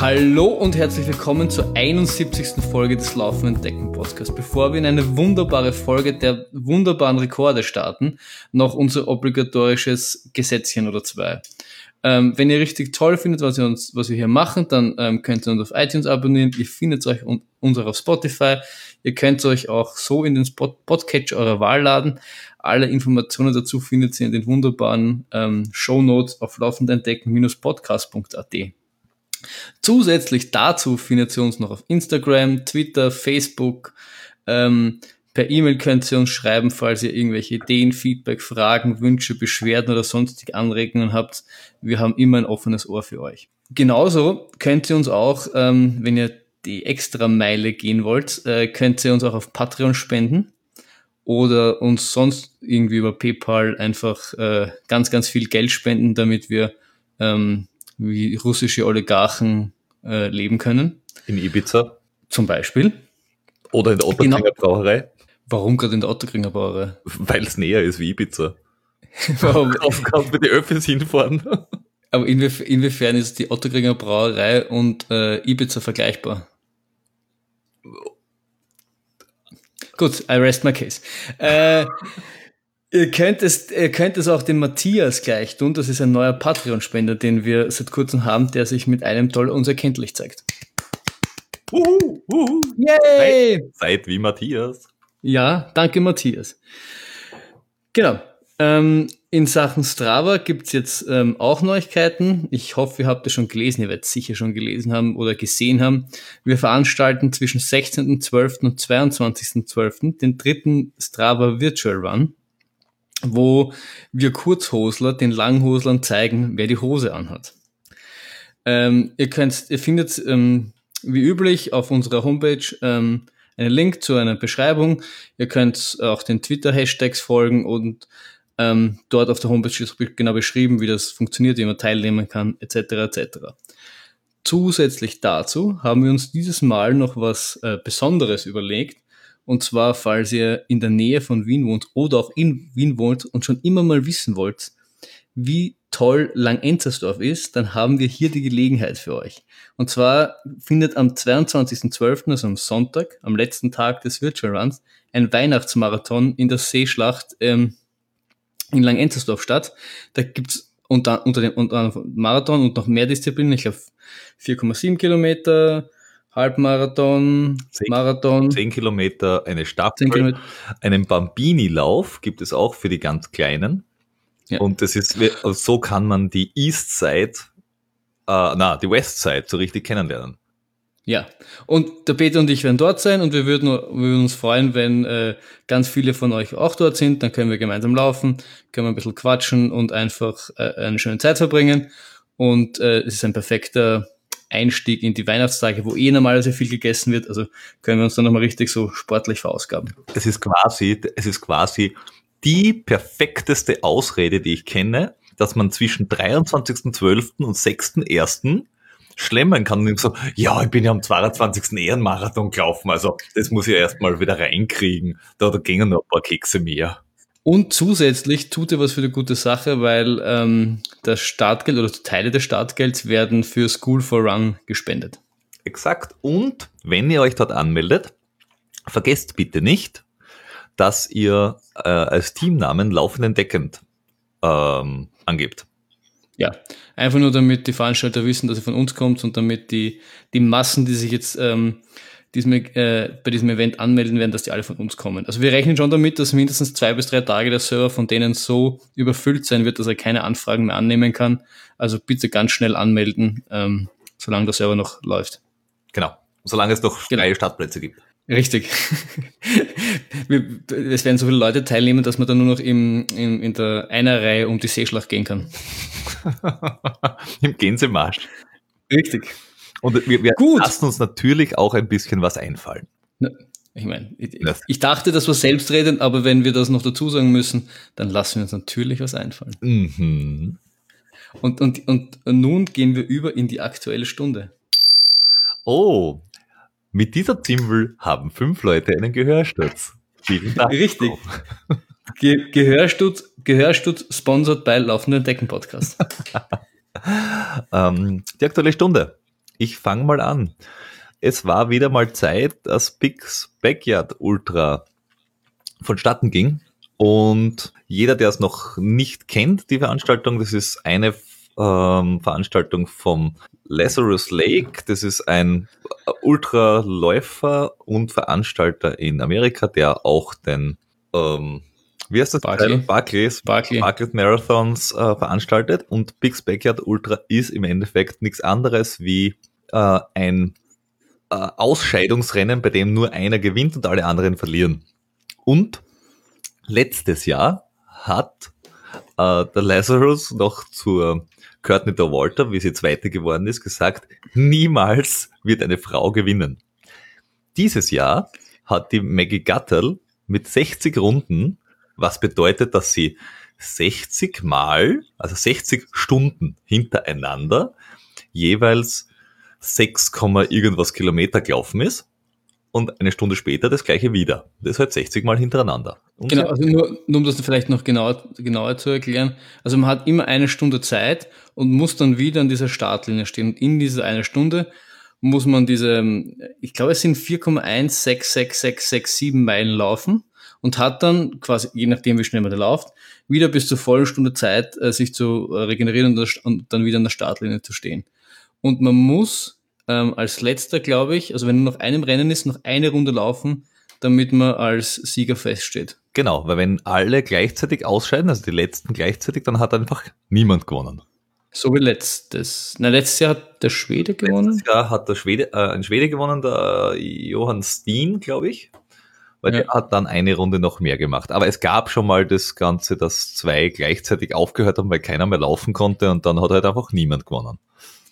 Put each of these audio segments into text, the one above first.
Hallo und herzlich willkommen zur 71. Folge des Laufenden Decken Podcasts. Bevor wir in eine wunderbare Folge der wunderbaren Rekorde starten, noch unser obligatorisches Gesetzchen oder zwei. Ähm, wenn ihr richtig toll findet, was wir, uns, was wir hier machen, dann ähm, könnt ihr uns auf iTunes abonnieren. Ihr findet euch un uns auch auf Spotify. Ihr könnt euch auch so in den Spot Podcatcher eurer Wahl laden. Alle Informationen dazu findet ihr in den wunderbaren ähm, Show Notes auf laufendentdecken-podcast.at. Zusätzlich dazu findet ihr uns noch auf Instagram, Twitter, Facebook, ähm, Per E-Mail könnt ihr uns schreiben, falls ihr irgendwelche Ideen, Feedback, Fragen, Wünsche, Beschwerden oder sonstige Anregungen habt. Wir haben immer ein offenes Ohr für euch. Genauso könnt ihr uns auch, ähm, wenn ihr die extra Meile gehen wollt, äh, könnt ihr uns auch auf Patreon spenden oder uns sonst irgendwie über PayPal einfach äh, ganz, ganz viel Geld spenden, damit wir ähm, wie russische Oligarchen äh, leben können. In Ibiza. Zum Beispiel. Oder in der Otterkringer genau. Brauerei. Warum gerade in der Otterkringer Brauerei? Weil es näher ist wie Ibiza. Warum? Kannst, kannst mit den Öffis hinfahren. Aber inwief inwiefern ist die Otterkringer Brauerei und äh, Ibiza vergleichbar? Gut, I rest my case. Äh, ihr, könnt es, ihr könnt es auch dem Matthias gleich tun. Das ist ein neuer Patreon-Spender, den wir seit kurzem haben, der sich mit einem Dollar uns erkenntlich zeigt. Uhu, uhu. Yay! Seid, seid wie Matthias. Ja, danke Matthias. Genau. Ähm, in Sachen Strava gibt's jetzt ähm, auch Neuigkeiten. Ich hoffe, ihr habt es schon gelesen, ihr werdet es sicher schon gelesen haben oder gesehen haben. Wir veranstalten zwischen 16.12. und 22.12. den dritten Strava Virtual Run, wo wir Kurzhosler den Langhoslern zeigen, wer die Hose anhat. Ähm, ihr könnt, ihr findet ähm, wie üblich auf unserer Homepage ähm, einen Link zu einer Beschreibung. Ihr könnt auch den Twitter-Hashtags folgen und ähm, dort auf der Homepage ist genau beschrieben, wie das funktioniert, wie man teilnehmen kann, etc. etc. Zusätzlich dazu haben wir uns dieses Mal noch was äh, Besonderes überlegt. Und zwar, falls ihr in der Nähe von Wien wohnt oder auch in Wien wohnt und schon immer mal wissen wollt, wie toll Langenzersdorf ist, dann haben wir hier die Gelegenheit für euch. Und zwar findet am 22.12., also am Sonntag, am letzten Tag des Virtual Runs, ein Weihnachtsmarathon in der Seeschlacht ähm, in Langenzersdorf statt. Da gibt's unter, unter dem unter Marathon und noch mehr Disziplinen, ich glaube 4,7 Kilometer, Halbmarathon, 10, Marathon. 10 Kilometer, eine Staffel, Kilometer. einen Bambini-Lauf gibt es auch für die ganz Kleinen. Ja. Und das ist, so kann man die East Side, äh, na, die West Side so richtig kennenlernen. Ja, und der Peter und ich werden dort sein und wir würden, wir würden uns freuen, wenn äh, ganz viele von euch auch dort sind. Dann können wir gemeinsam laufen, können wir ein bisschen quatschen und einfach äh, eine schöne Zeit verbringen. Und äh, es ist ein perfekter Einstieg in die Weihnachtstage, wo eh normalerweise viel gegessen wird. Also können wir uns dann nochmal richtig so sportlich verausgaben. Es ist quasi, es ist quasi die perfekteste Ausrede, die ich kenne, dass man zwischen 23.12. und 6.1. schlemmen kann und so, ja, ich bin ja am 22. Ehrenmarathon gelaufen, also das muss ich erstmal wieder reinkriegen. Da, da gingen noch ein paar Kekse mehr. Und zusätzlich tut er was für eine gute Sache, weil ähm, das Startgeld oder Teile des Startgelds werden für School for Run gespendet. Exakt. Und wenn ihr euch dort anmeldet, vergesst bitte nicht, dass ihr äh, als Teamnamen laufenden Deckend ähm, angebt. Ja, einfach nur damit die Veranstalter wissen, dass ihr von uns kommt und damit die, die Massen, die sich jetzt ähm, diesem, äh, bei diesem Event anmelden werden, dass die alle von uns kommen. Also wir rechnen schon damit, dass mindestens zwei bis drei Tage der Server von denen so überfüllt sein wird, dass er keine Anfragen mehr annehmen kann. Also bitte ganz schnell anmelden, ähm, solange der Server noch läuft. Genau, solange es noch genau. freie Startplätze gibt. Richtig. es werden so viele Leute teilnehmen, dass man dann nur noch im, in, in der einer Reihe um die Seeschlacht gehen kann. Im Gänsemarsch. Richtig. Und wir, wir Gut. lassen uns natürlich auch ein bisschen was einfallen. Ich meine, ich, ich, dachte, das war selbstredend, aber wenn wir das noch dazu sagen müssen, dann lassen wir uns natürlich was einfallen. Mhm. Und, und, und nun gehen wir über in die aktuelle Stunde. Oh, mit dieser Zimbel haben fünf Leute einen Gehörsturz. Vielen Dank. Richtig. Ge Gehörsturz, Gehörsturz sponsert bei Laufenden Decken Podcast. ähm, die aktuelle Stunde. Ich fange mal an. Es war wieder mal Zeit, dass Pix Backyard Ultra vonstatten ging. Und jeder, der es noch nicht kennt, die Veranstaltung, das ist eine ähm, Veranstaltung vom Lazarus Lake. Das ist ein Ultraläufer und Veranstalter in Amerika, der auch den, ähm, wie heißt das? Barclay. Barclays, Barclay. Barclays Marathons äh, veranstaltet. Und Big's Backyard Ultra ist im Endeffekt nichts anderes wie äh, ein äh, Ausscheidungsrennen, bei dem nur einer gewinnt und alle anderen verlieren. Und letztes Jahr hat äh, der Lazarus noch zur Courtney der Walter, wie sie Zweite geworden ist, gesagt, niemals wird eine Frau gewinnen. Dieses Jahr hat die Maggie Gattel mit 60 Runden, was bedeutet, dass sie 60 Mal, also 60 Stunden hintereinander, jeweils 6, irgendwas Kilometer gelaufen ist und eine Stunde später das gleiche wieder. Das ist halt 60 Mal hintereinander. Und Genau, also nur, nur um das vielleicht noch genauer, genauer zu erklären. Also man hat immer eine Stunde Zeit und muss dann wieder an dieser Startlinie stehen. Und in dieser eine Stunde muss man diese, ich glaube, es sind 4,166667 Meilen laufen und hat dann quasi, je nachdem wie schnell man da läuft, wieder bis zur vollen Stunde Zeit, äh, sich zu äh, regenerieren und, und dann wieder an der Startlinie zu stehen. Und man muss ähm, als letzter, glaube ich, also wenn nur noch einem Rennen ist, noch eine Runde laufen, damit man als Sieger feststeht. Genau, weil wenn alle gleichzeitig ausscheiden, also die letzten gleichzeitig, dann hat einfach niemand gewonnen. So wie letztes. Na, letztes Jahr hat der Schwede gewonnen. Letztes Jahr hat der Schwede, äh, ein Schwede gewonnen, der Johann Steen, glaube ich. Weil Ja. der hat dann eine Runde noch mehr gemacht. Aber es gab schon mal das Ganze, dass zwei gleichzeitig aufgehört haben, weil keiner mehr laufen konnte und dann hat halt einfach niemand gewonnen.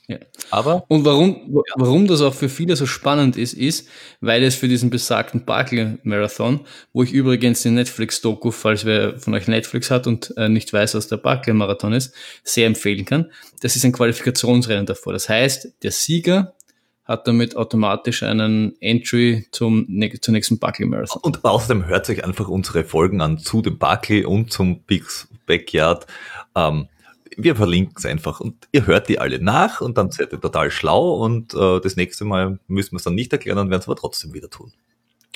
Ja. Aber Und warum, warum das auch für viele so spannend ist, ist, weil es für diesen besagten Barclay Marathon, wo ich übrigens den Netflix-Doku, falls wer von euch Netflix hat und äh, nicht weiß, was der Barclay Marathon ist, sehr empfehlen kann. Das ist ein Qualifikationsrennen davor. Das heißt, der Sieger hat damit automatisch einen Entry zum, zur nächsten Barclay Marathon. Und außerdem hört euch einfach unsere Folgen an zu dem Barclay und zum Big's Backyard. Ähm, wir verlinken es einfach und ihr hört die alle nach und dann seid ihr total schlau und äh, das nächste Mal müssen wir es dann nicht erklären und werden es aber trotzdem wieder tun.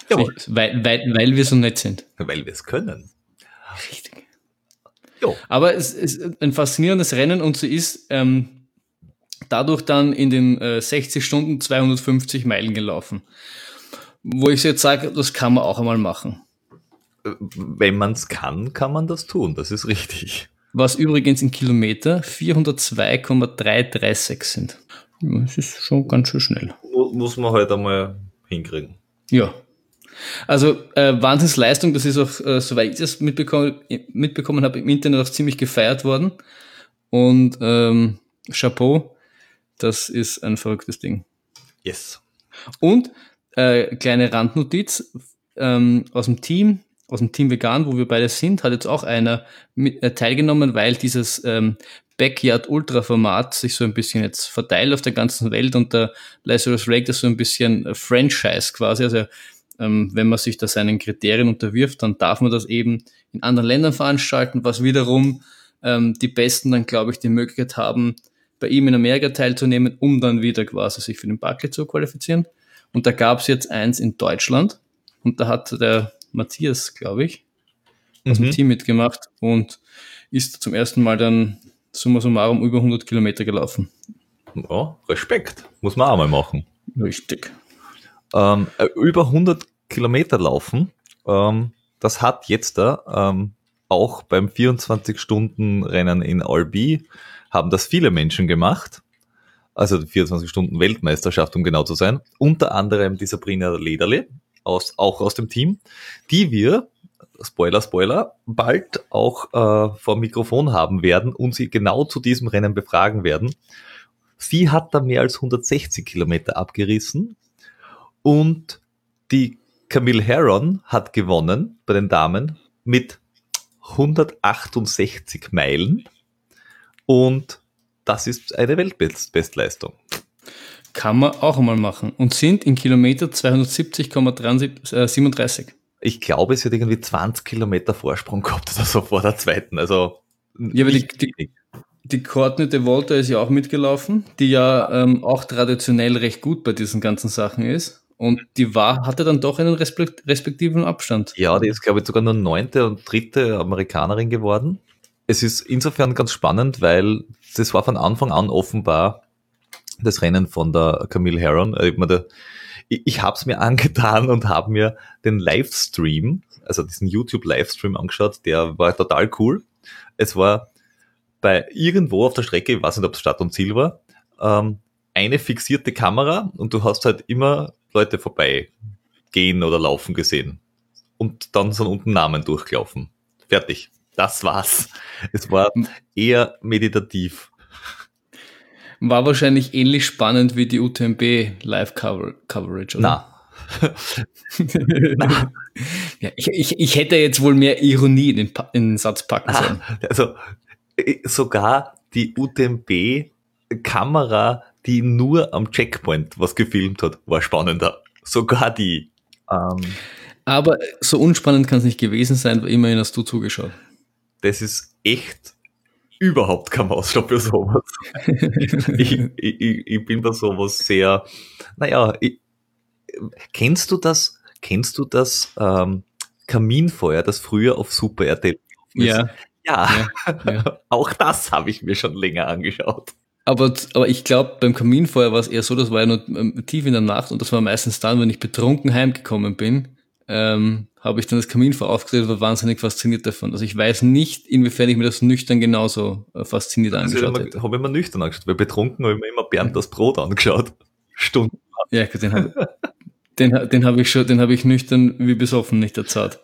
Jawohl. Weil, weil, weil wir so nett sind. Weil wir es können. Richtig. Jo. Aber es ist ein faszinierendes Rennen und sie ist ähm, dadurch dann in den äh, 60 Stunden 250 Meilen gelaufen. Wo ich jetzt sage, das kann man auch einmal machen. Wenn man es kann, kann man das tun. Das ist richtig. Was übrigens in Kilometer 402,336 sind. Ja, Es ist schon ganz schön schnell. Mu- Muss man halt einmal hinkriegen. Ja. Also äh, Wahnsinnsleistung, das ist auch, äh, soweit ich das mitbekommen, mitbekommen habe, im Internet auch ziemlich gefeiert worden. Und ähm, Chapeau, das ist ein verrücktes Ding. Yes. Und äh, kleine Randnotiz ähm, aus dem Team, aus dem Team Vegan, wo wir beide sind, hat jetzt auch einer mit, äh, teilgenommen, weil dieses ähm, Backyard Ultra Format sich so ein bisschen jetzt verteilt auf der ganzen Welt und der Lazarus Lake das so ein bisschen Franchise quasi, also ähm, wenn man sich da seinen Kriterien unterwirft, dann darf man das eben in anderen Ländern veranstalten, was wiederum ähm, die Besten dann, glaube ich, die Möglichkeit haben, bei ihm in Amerika teilzunehmen, um dann wieder quasi sich für den Barclay zu qualifizieren. Und da gab es jetzt eins in Deutschland und da hat der Matthias, glaube ich, aus dem Mhm. Team mitgemacht und ist zum ersten Mal dann summa summarum über 100 Kilometer gelaufen. Ja, Respekt. Muss man auch mal machen. Richtig. Ähm, äh, über 100 Kilometer laufen, ähm, das hat jetzt da ähm, auch beim 24-Stunden-Rennen in Albi haben das viele Menschen gemacht. Also die 24-Stunden-Weltmeisterschaft, um genau zu sein. Unter anderem die Sabrina Lederle, aus, auch aus dem Team, die wir, Spoiler, Spoiler, bald auch äh, vor Mikrofon haben werden und sie genau zu diesem Rennen befragen werden. Sie hat da mehr als 160 Kilometer abgerissen und die Camille Herron hat gewonnen bei den Damen mit 168 Meilen. Und das ist eine Weltbestleistung. Kann man auch einmal machen. Und sind in Kilometer 270,37. Ich glaube, sie hat irgendwie 20 Kilometer Vorsprung gehabt oder so vor der zweiten. Also Ja, aber die, die, die de Volta ist ja auch mitgelaufen, die ja ähm, auch traditionell recht gut bei diesen ganzen Sachen ist. Und die war, hatte dann doch einen respektiven Abstand. Ja, die ist, glaube ich, sogar nur neunte und dritte Amerikanerin geworden. Es ist insofern ganz spannend, weil das war von Anfang an offenbar das Rennen von der Camille Herron. Äh, ich, ich habe es mir angetan und habe mir den Livestream, also diesen YouTube-Livestream angeschaut, der war total cool. Es war bei irgendwo auf der Strecke, ich weiß nicht, ob es Stadt und Ziel war, ähm, eine fixierte Kamera und du hast halt immer Leute vorbei gehen oder laufen gesehen. Und dann sind unten Namen durchgelaufen. Fertig. Das war's. Es war eher meditativ. War wahrscheinlich ähnlich spannend wie die UTMB Live Coverage, oder? Na. ja, ich, ich, ich hätte jetzt wohl mehr Ironie in den, in den Satz packen ah, sollen. Also äh, sogar die UTMB Kamera die nur am Checkpoint was gefilmt hat, war spannender. Sogar die. Ähm, Aber so unspannend kann es nicht gewesen sein, weil immerhin hast du zugeschaut. Das ist echt überhaupt kein Maßstab für sowas. ich, ich, ich bin bei sowas sehr, naja, ich, kennst du das, kennst du das ähm, Kaminfeuer, das früher auf Super RTL ja. ja. Ja, ja. auch das habe ich mir schon länger angeschaut. Aber, aber ich glaube, beim Kaminfeuer war es eher so, das war ja nur ähm, tief in der Nacht und das war meistens dann, wenn ich betrunken heimgekommen bin, ähm, habe ich dann das Kaminfeuer aufgesetzt und war wahnsinnig fasziniert davon. Also ich weiß nicht, inwiefern ich mir das nüchtern genauso äh, fasziniert also angeschaut habe. Habe ich mir nüchtern angeschaut, weil betrunken habe ich mir immer Bernd das Brot angeschaut. Stunden. Ja, den habe den, den hab ich schon, den habe ich nüchtern wie besoffen nicht erzahlt.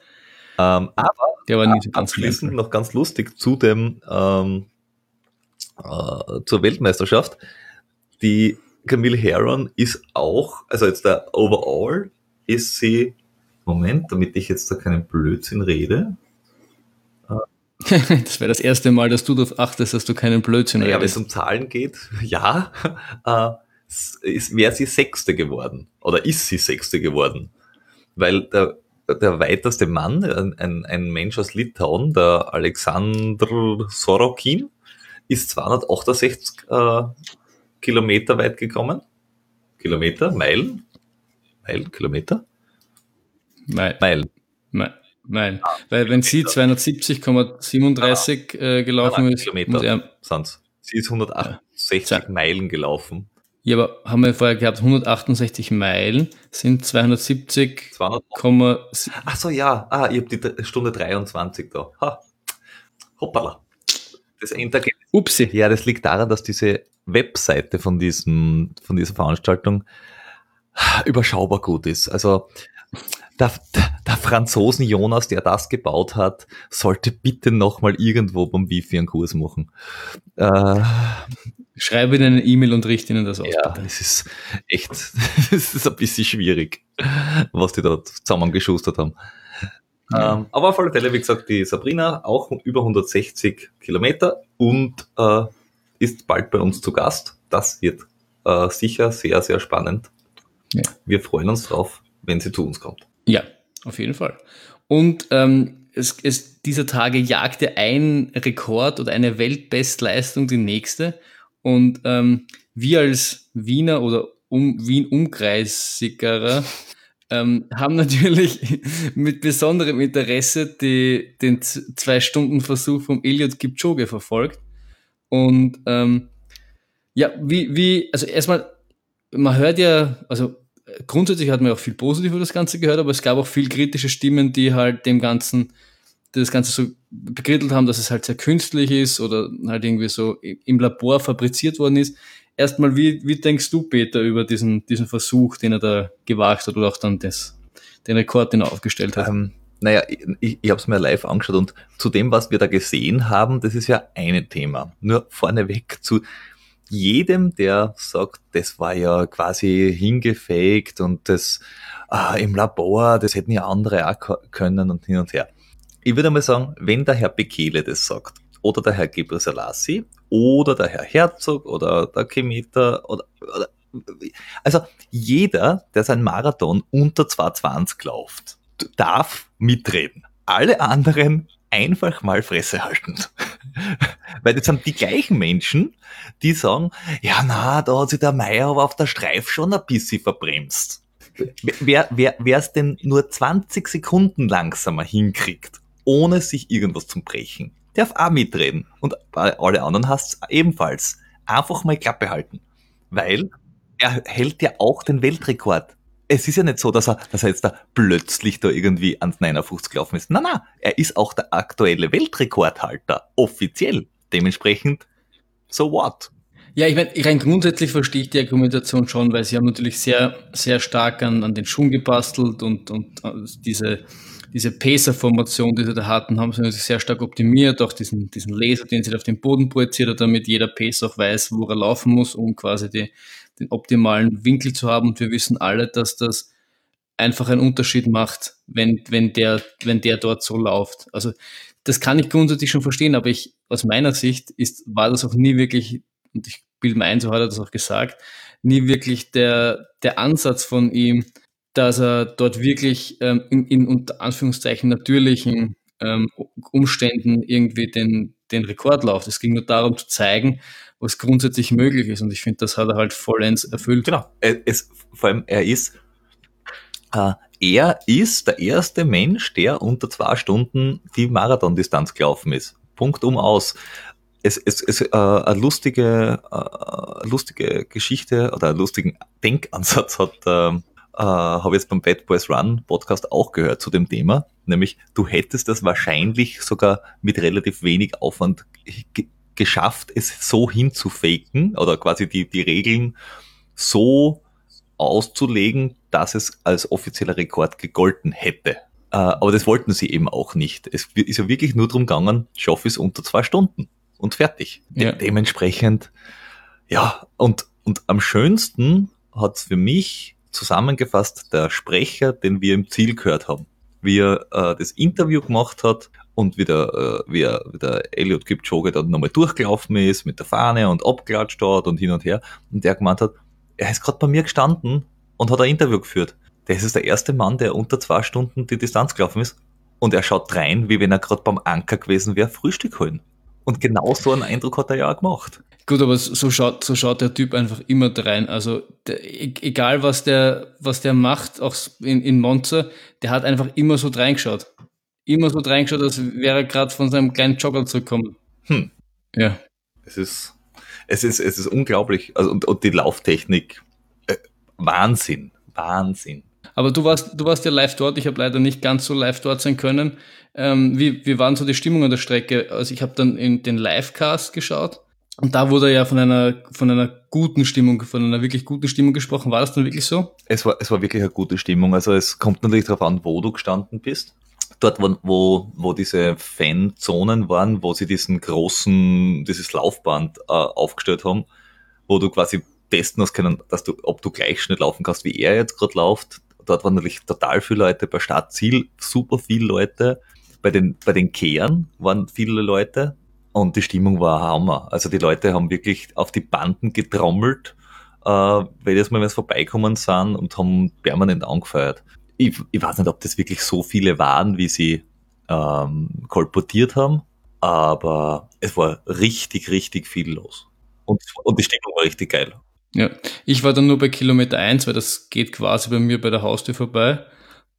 Ähm, aber der war so ganz abschließend noch ganz lustig zu dem ähm, äh, zur Weltmeisterschaft. Die Camille Herron ist auch, also jetzt der Overall ist sie, Moment, damit ich jetzt da keinen Blödsinn rede. das wäre das erste Mal, dass du darauf achtest, dass du keinen Blödsinn redest. Ja, wenn es um Zahlen geht, ja, äh, wäre sie Sechste geworden. Oder ist sie Sechste geworden. Weil der, der weiteste Mann, ein, ein Mensch aus Litauen, der Alexander Sorokin, ist 268 äh, Kilometer weit gekommen. Kilometer, Meilen? Meilen, Kilometer? Meilen. Meilen. Meilen. Ah, Weil wenn sie 270,37 äh, gelaufen nein, nein, ist, Kilometer er, sind's. Sie ist 168 ja. Meilen gelaufen. Ja, aber haben wir vorher gehabt, 168 Meilen sind 270, 200. Ach so, ja. Ah, ich habe die Stunde 23 da. Ha. Hoppala. Das Endergebnis Upsi. Ja, das liegt daran, dass diese Webseite von, diesem, von dieser Veranstaltung überschaubar gut ist. Also der, der Franzosen Jonas, der das gebaut hat, sollte bitte nochmal irgendwo beim Wifi einen Kurs machen. Äh, Schreibe ihnen eine E-Mail und richte ihnen das aus. Ja, es ist echt, es ist ein bisschen schwierig, was die da zusammengeschustert haben. Ähm, aber auf alle Fälle, wie gesagt, die Sabrina auch über 160 Kilometer und äh, ist bald bei uns zu Gast. Das wird äh, sicher sehr, sehr spannend. Ja. Wir freuen uns drauf, wenn sie zu uns kommt. Ja, auf jeden Fall. Und ähm, es, es, dieser Tage jagte ein Rekord oder eine Weltbestleistung die nächste. Und ähm, wir als Wiener oder um, Wien-Umkreisigerer ähm, haben natürlich mit besonderem Interesse die, den Zwei-Stunden-Versuch vom Elliot Kipchoge verfolgt. Und ähm, ja, wie, wie, also erstmal, man hört ja, also grundsätzlich hat man auch viel positiv über das Ganze gehört, aber es gab auch viel kritische Stimmen, die halt dem Ganzen, die das Ganze so bekrittelt haben, dass es halt sehr künstlich ist oder halt irgendwie so im Labor fabriziert worden ist erstmal, wie, wie denkst du, Peter, über diesen, diesen Versuch, den er da gewagt hat oder auch dann das, den Rekord, den er aufgestellt hat? Ähm, naja, ich, ich habe es mir live angeschaut und zu dem, was wir da gesehen haben, das ist ja ein Thema. Nur vorneweg zu jedem, der sagt, das war ja quasi hingefaked und das ah, im Labor, das hätten ja andere auch können und hin und her. Ich würde mal sagen, wenn der Herr Bekele das sagt, oder der Herr Gebre Selassie oder der Herr Herzog oder der Kemeter oder, oder also jeder, der sein Marathon unter 220 läuft, darf mitreden. Alle anderen einfach mal Fresse halten. Weil das sind die gleichen Menschen, die sagen, ja na, da hat sich der Meier aber auf der Streif schon ein bisschen verbremst. Wer wer wer es denn nur 20 Sekunden langsamer hinkriegt, ohne sich irgendwas zu brechen, darf auch mitreden. Und bei alle anderen hast ebenfalls. Einfach mal Klappe halten. Weil er hält ja auch den Weltrekord es ist ja nicht so, dass er, dass er jetzt da plötzlich da irgendwie ans 59 gelaufen ist. Nein, nein, er ist auch der aktuelle Weltrekordhalter, offiziell. Dementsprechend, so what? Ja, ich meine, rein grundsätzlich verstehe ich die Argumentation schon, weil sie haben natürlich sehr, sehr stark an, an den Schuhen gebastelt und, und äh, diese, diese Pacer-Formation, die sie da hatten, haben sie natürlich sehr stark optimiert, auch diesen, diesen Laser, den sie auf den Boden projiziert hat, damit jeder Pacer auch weiß, wo er laufen muss, um quasi die, den optimalen Winkel zu haben. Und wir wissen alle, dass das einfach einen Unterschied macht, wenn, wenn, der, wenn der dort so läuft. Also das kann ich grundsätzlich schon verstehen, aber ich, aus meiner Sicht ist, war das auch nie wirklich, und ich bilde mir ein, so hat er das auch gesagt, nie wirklich der, der Ansatz von ihm, dass er dort wirklich ähm, in, in unter Anführungszeichen natürlichen ähm, Umständen irgendwie den, den Rekord läuft. Es ging nur darum zu zeigen, was grundsätzlich möglich ist. Und ich finde, das hat er halt vollends erfüllt. Genau. Es, vor allem, er ist, äh, er ist der erste Mensch, der unter zwei Stunden die Marathondistanz gelaufen ist. Punkt um aus. Es ist äh, eine lustige, äh, lustige Geschichte oder einen lustigen Denkansatz hat, äh, äh, habe jetzt beim Bad Boys Run Podcast auch gehört zu dem Thema. Nämlich, du hättest das wahrscheinlich sogar mit relativ wenig Aufwand geschafft, es so hinzufaken oder quasi die, die Regeln so auszulegen, dass es als offizieller Rekord gegolten hätte. Äh, aber das wollten sie eben auch nicht. Es ist ja wirklich nur darum gegangen, schaff es unter zwei Stunden und fertig. Ja. De dementsprechend, ja, und, und am schönsten hat es für mich zusammengefasst der Sprecher, den wir im Ziel gehört haben. Wie er äh, das Interview gemacht hat und wie der, äh, wie, wie der Elliot Kipchoge dann nochmal durchgelaufen ist mit der Fahne und abklatscht dort und hin und her und der gemeint hat, er ist gerade bei mir gestanden und hat ein Interview geführt. Das ist der erste Mann, der unter zwei Stunden die Distanz gelaufen ist und er schaut rein, wie wenn er gerade beim Anker gewesen wäre, Frühstück holen. Und genau so einen Eindruck hat er ja auch gemacht. Gut, aber so schaut, so schaut der Typ einfach immer rein. Also der, e-, egal was der, was der macht, auch in, in Monza, der hat einfach immer so reingeschaut immer so reingeschaut, als wäre er gerade von seinem kleinen Jogger zurückgekommen. Hm. Ja. Es ist, es ist, es ist unglaublich. Also, und, und die Lauftechnik, äh, Wahnsinn, Wahnsinn. Aber du warst, du warst ja live dort. Ich habe leider nicht ganz so live dort sein können. Ähm, wie, wie waren so die Stimmung an der Strecke? Also ich habe dann in den Livecast geschaut und da wurde ja von einer, von einer guten Stimmung, von einer wirklich guten Stimmung gesprochen. War das dann wirklich so? Es war, es war wirklich eine gute Stimmung. Also es kommt natürlich darauf an, wo du gestanden bist dort, wo, wo, diese Fanzonen waren, wo sie diesen großen, dieses Laufband äh, aufgestellt haben, wo du quasi testen hast können, dass du, ob du gleich schnell laufen kannst, wie er jetzt gerade läuft. Dort waren natürlich total viele Leute, bei Startziel super viele Leute, bei den, bei den Kehren waren viele Leute und die Stimmung war Hammer. Also die Leute haben wirklich auf die Banden getrommelt, äh, jetzt mal wenn es vorbeikommen sind und haben permanent angefeuert ich, ich weiß nicht, ob das wirklich so viele waren, wie sie ähm, kolportiert haben, aber es war richtig, richtig viel los. Und, und die Stimmung war richtig geil. Ja, ich war dann nur bei Kilometer 1, weil das geht quasi bei mir bei der Haustür vorbei.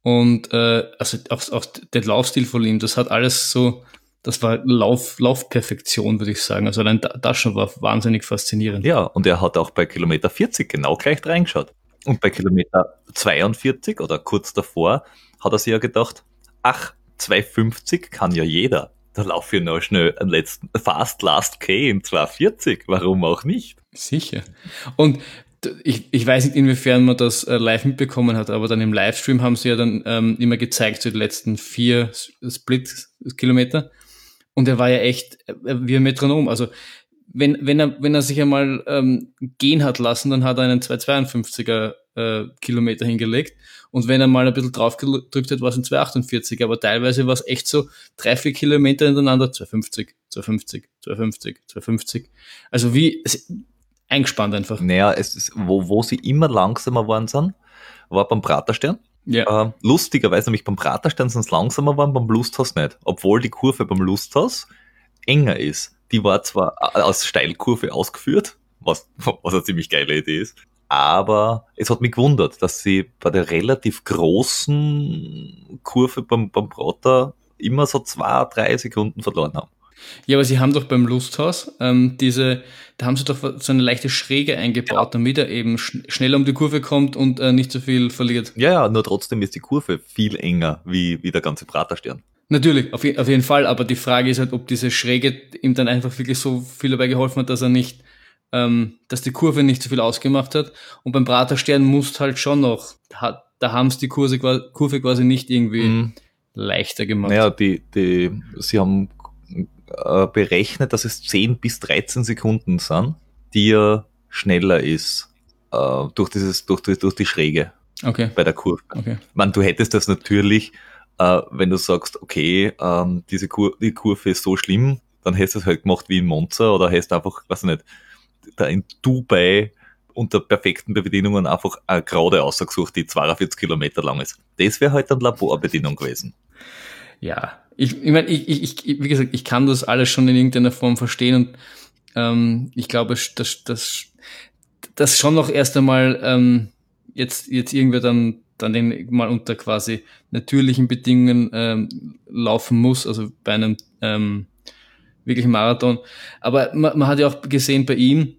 Und äh, also auch, auch der Laufstil von ihm, das hat alles so, das war Lauf, Laufperfektion, würde ich sagen. Also allein das schon war wahnsinnig faszinierend. Ja, und er hat auch bei Kilometer 40 genau gleich reingeschaut. Und bei Kilometer 42 oder kurz davor hat er sich ja gedacht, ach, 250 kann ja jeder. Da laufe ich noch schnell einen letzten Fast Last K in 240. Warum auch nicht? Sicher. Und ich, ich weiß nicht, inwiefern man das äh, live mitbekommen hat, aber dann im Livestream haben sie ja dann ähm, immer gezeigt, so die letzten vier Split-Kilometer. Und er war ja echt äh, wie ein Metronom. Also wenn, wenn, er, wenn er sich einmal ähm, gehen hat lassen, dann hat er einen 252er äh, Kilometer hingelegt. Und wenn er mal ein bisschen drauf gedrückt hat, war es ein 248. Aber teilweise war es echt so drei, vier Kilometer hintereinander 250, 250, 250, 250. Also wie es, eingespannt einfach. Naja, es ist, wo, wo sie immer langsamer waren sind, war beim Praterstern. Ja. Äh, lustigerweise nämlich beim Praterstern sind es langsamer waren, beim Lusthaus nicht. Obwohl die Kurve beim Lusthaus enger ist. Die war zwar aus Steilkurve ausgeführt, was, was eine ziemlich geile Idee ist, aber es hat mich gewundert, dass sie bei der relativ großen Kurve beim, beim Prater immer so zwei, drei Sekunden verloren haben. Ja, aber sie haben doch beim Lusthaus ähm, diese, da haben sie doch so eine leichte Schräge eingebaut, ja. damit er eben sch schnell um die Kurve kommt und äh, nicht so viel verliert. Ja, ja, nur trotzdem ist die Kurve viel enger wie, wie der ganze Praterstern. Natürlich, auf, auf jeden Fall, aber die Frage ist halt, ob diese Schräge ihm dann einfach wirklich so viel dabei geholfen hat, dass er nicht, ähm, dass die Kurve nicht so viel ausgemacht hat. Und beim Praterstern muss halt schon noch, hat, da haben es die Kurse, Kurve quasi nicht irgendwie mhm. leichter gemacht. Naja, die, die, sie haben äh, berechnet, dass es 10 bis 13 Sekunden sind, die er schneller ist äh, durch, dieses, durch, durch, durch die Schräge okay. bei der Kurve. Okay. Ich meine, du hättest das natürlich, äh, wenn du sagst, okay, ähm, diese Kur die Kurve ist so schlimm, dann hättest du es halt gemacht wie in Monza oder hättest einfach, weiß ich nicht, da in Dubai unter perfekten Bedingungen einfach eine gerade ausgesucht, die 42 Kilometer lang ist. Das wäre halt eine Laborbedienung gewesen. Ja, ich, ich meine, ich, ich, wie gesagt, ich kann das alles schon in irgendeiner Form verstehen und ähm, ich glaube, dass das, das schon noch erst einmal ähm, jetzt, jetzt irgendwer dann, dann den mal unter quasi natürlichen Bedingungen ähm, laufen muss, also bei einem ähm, wirklichen Marathon. Aber man, man hat ja auch gesehen bei ihm,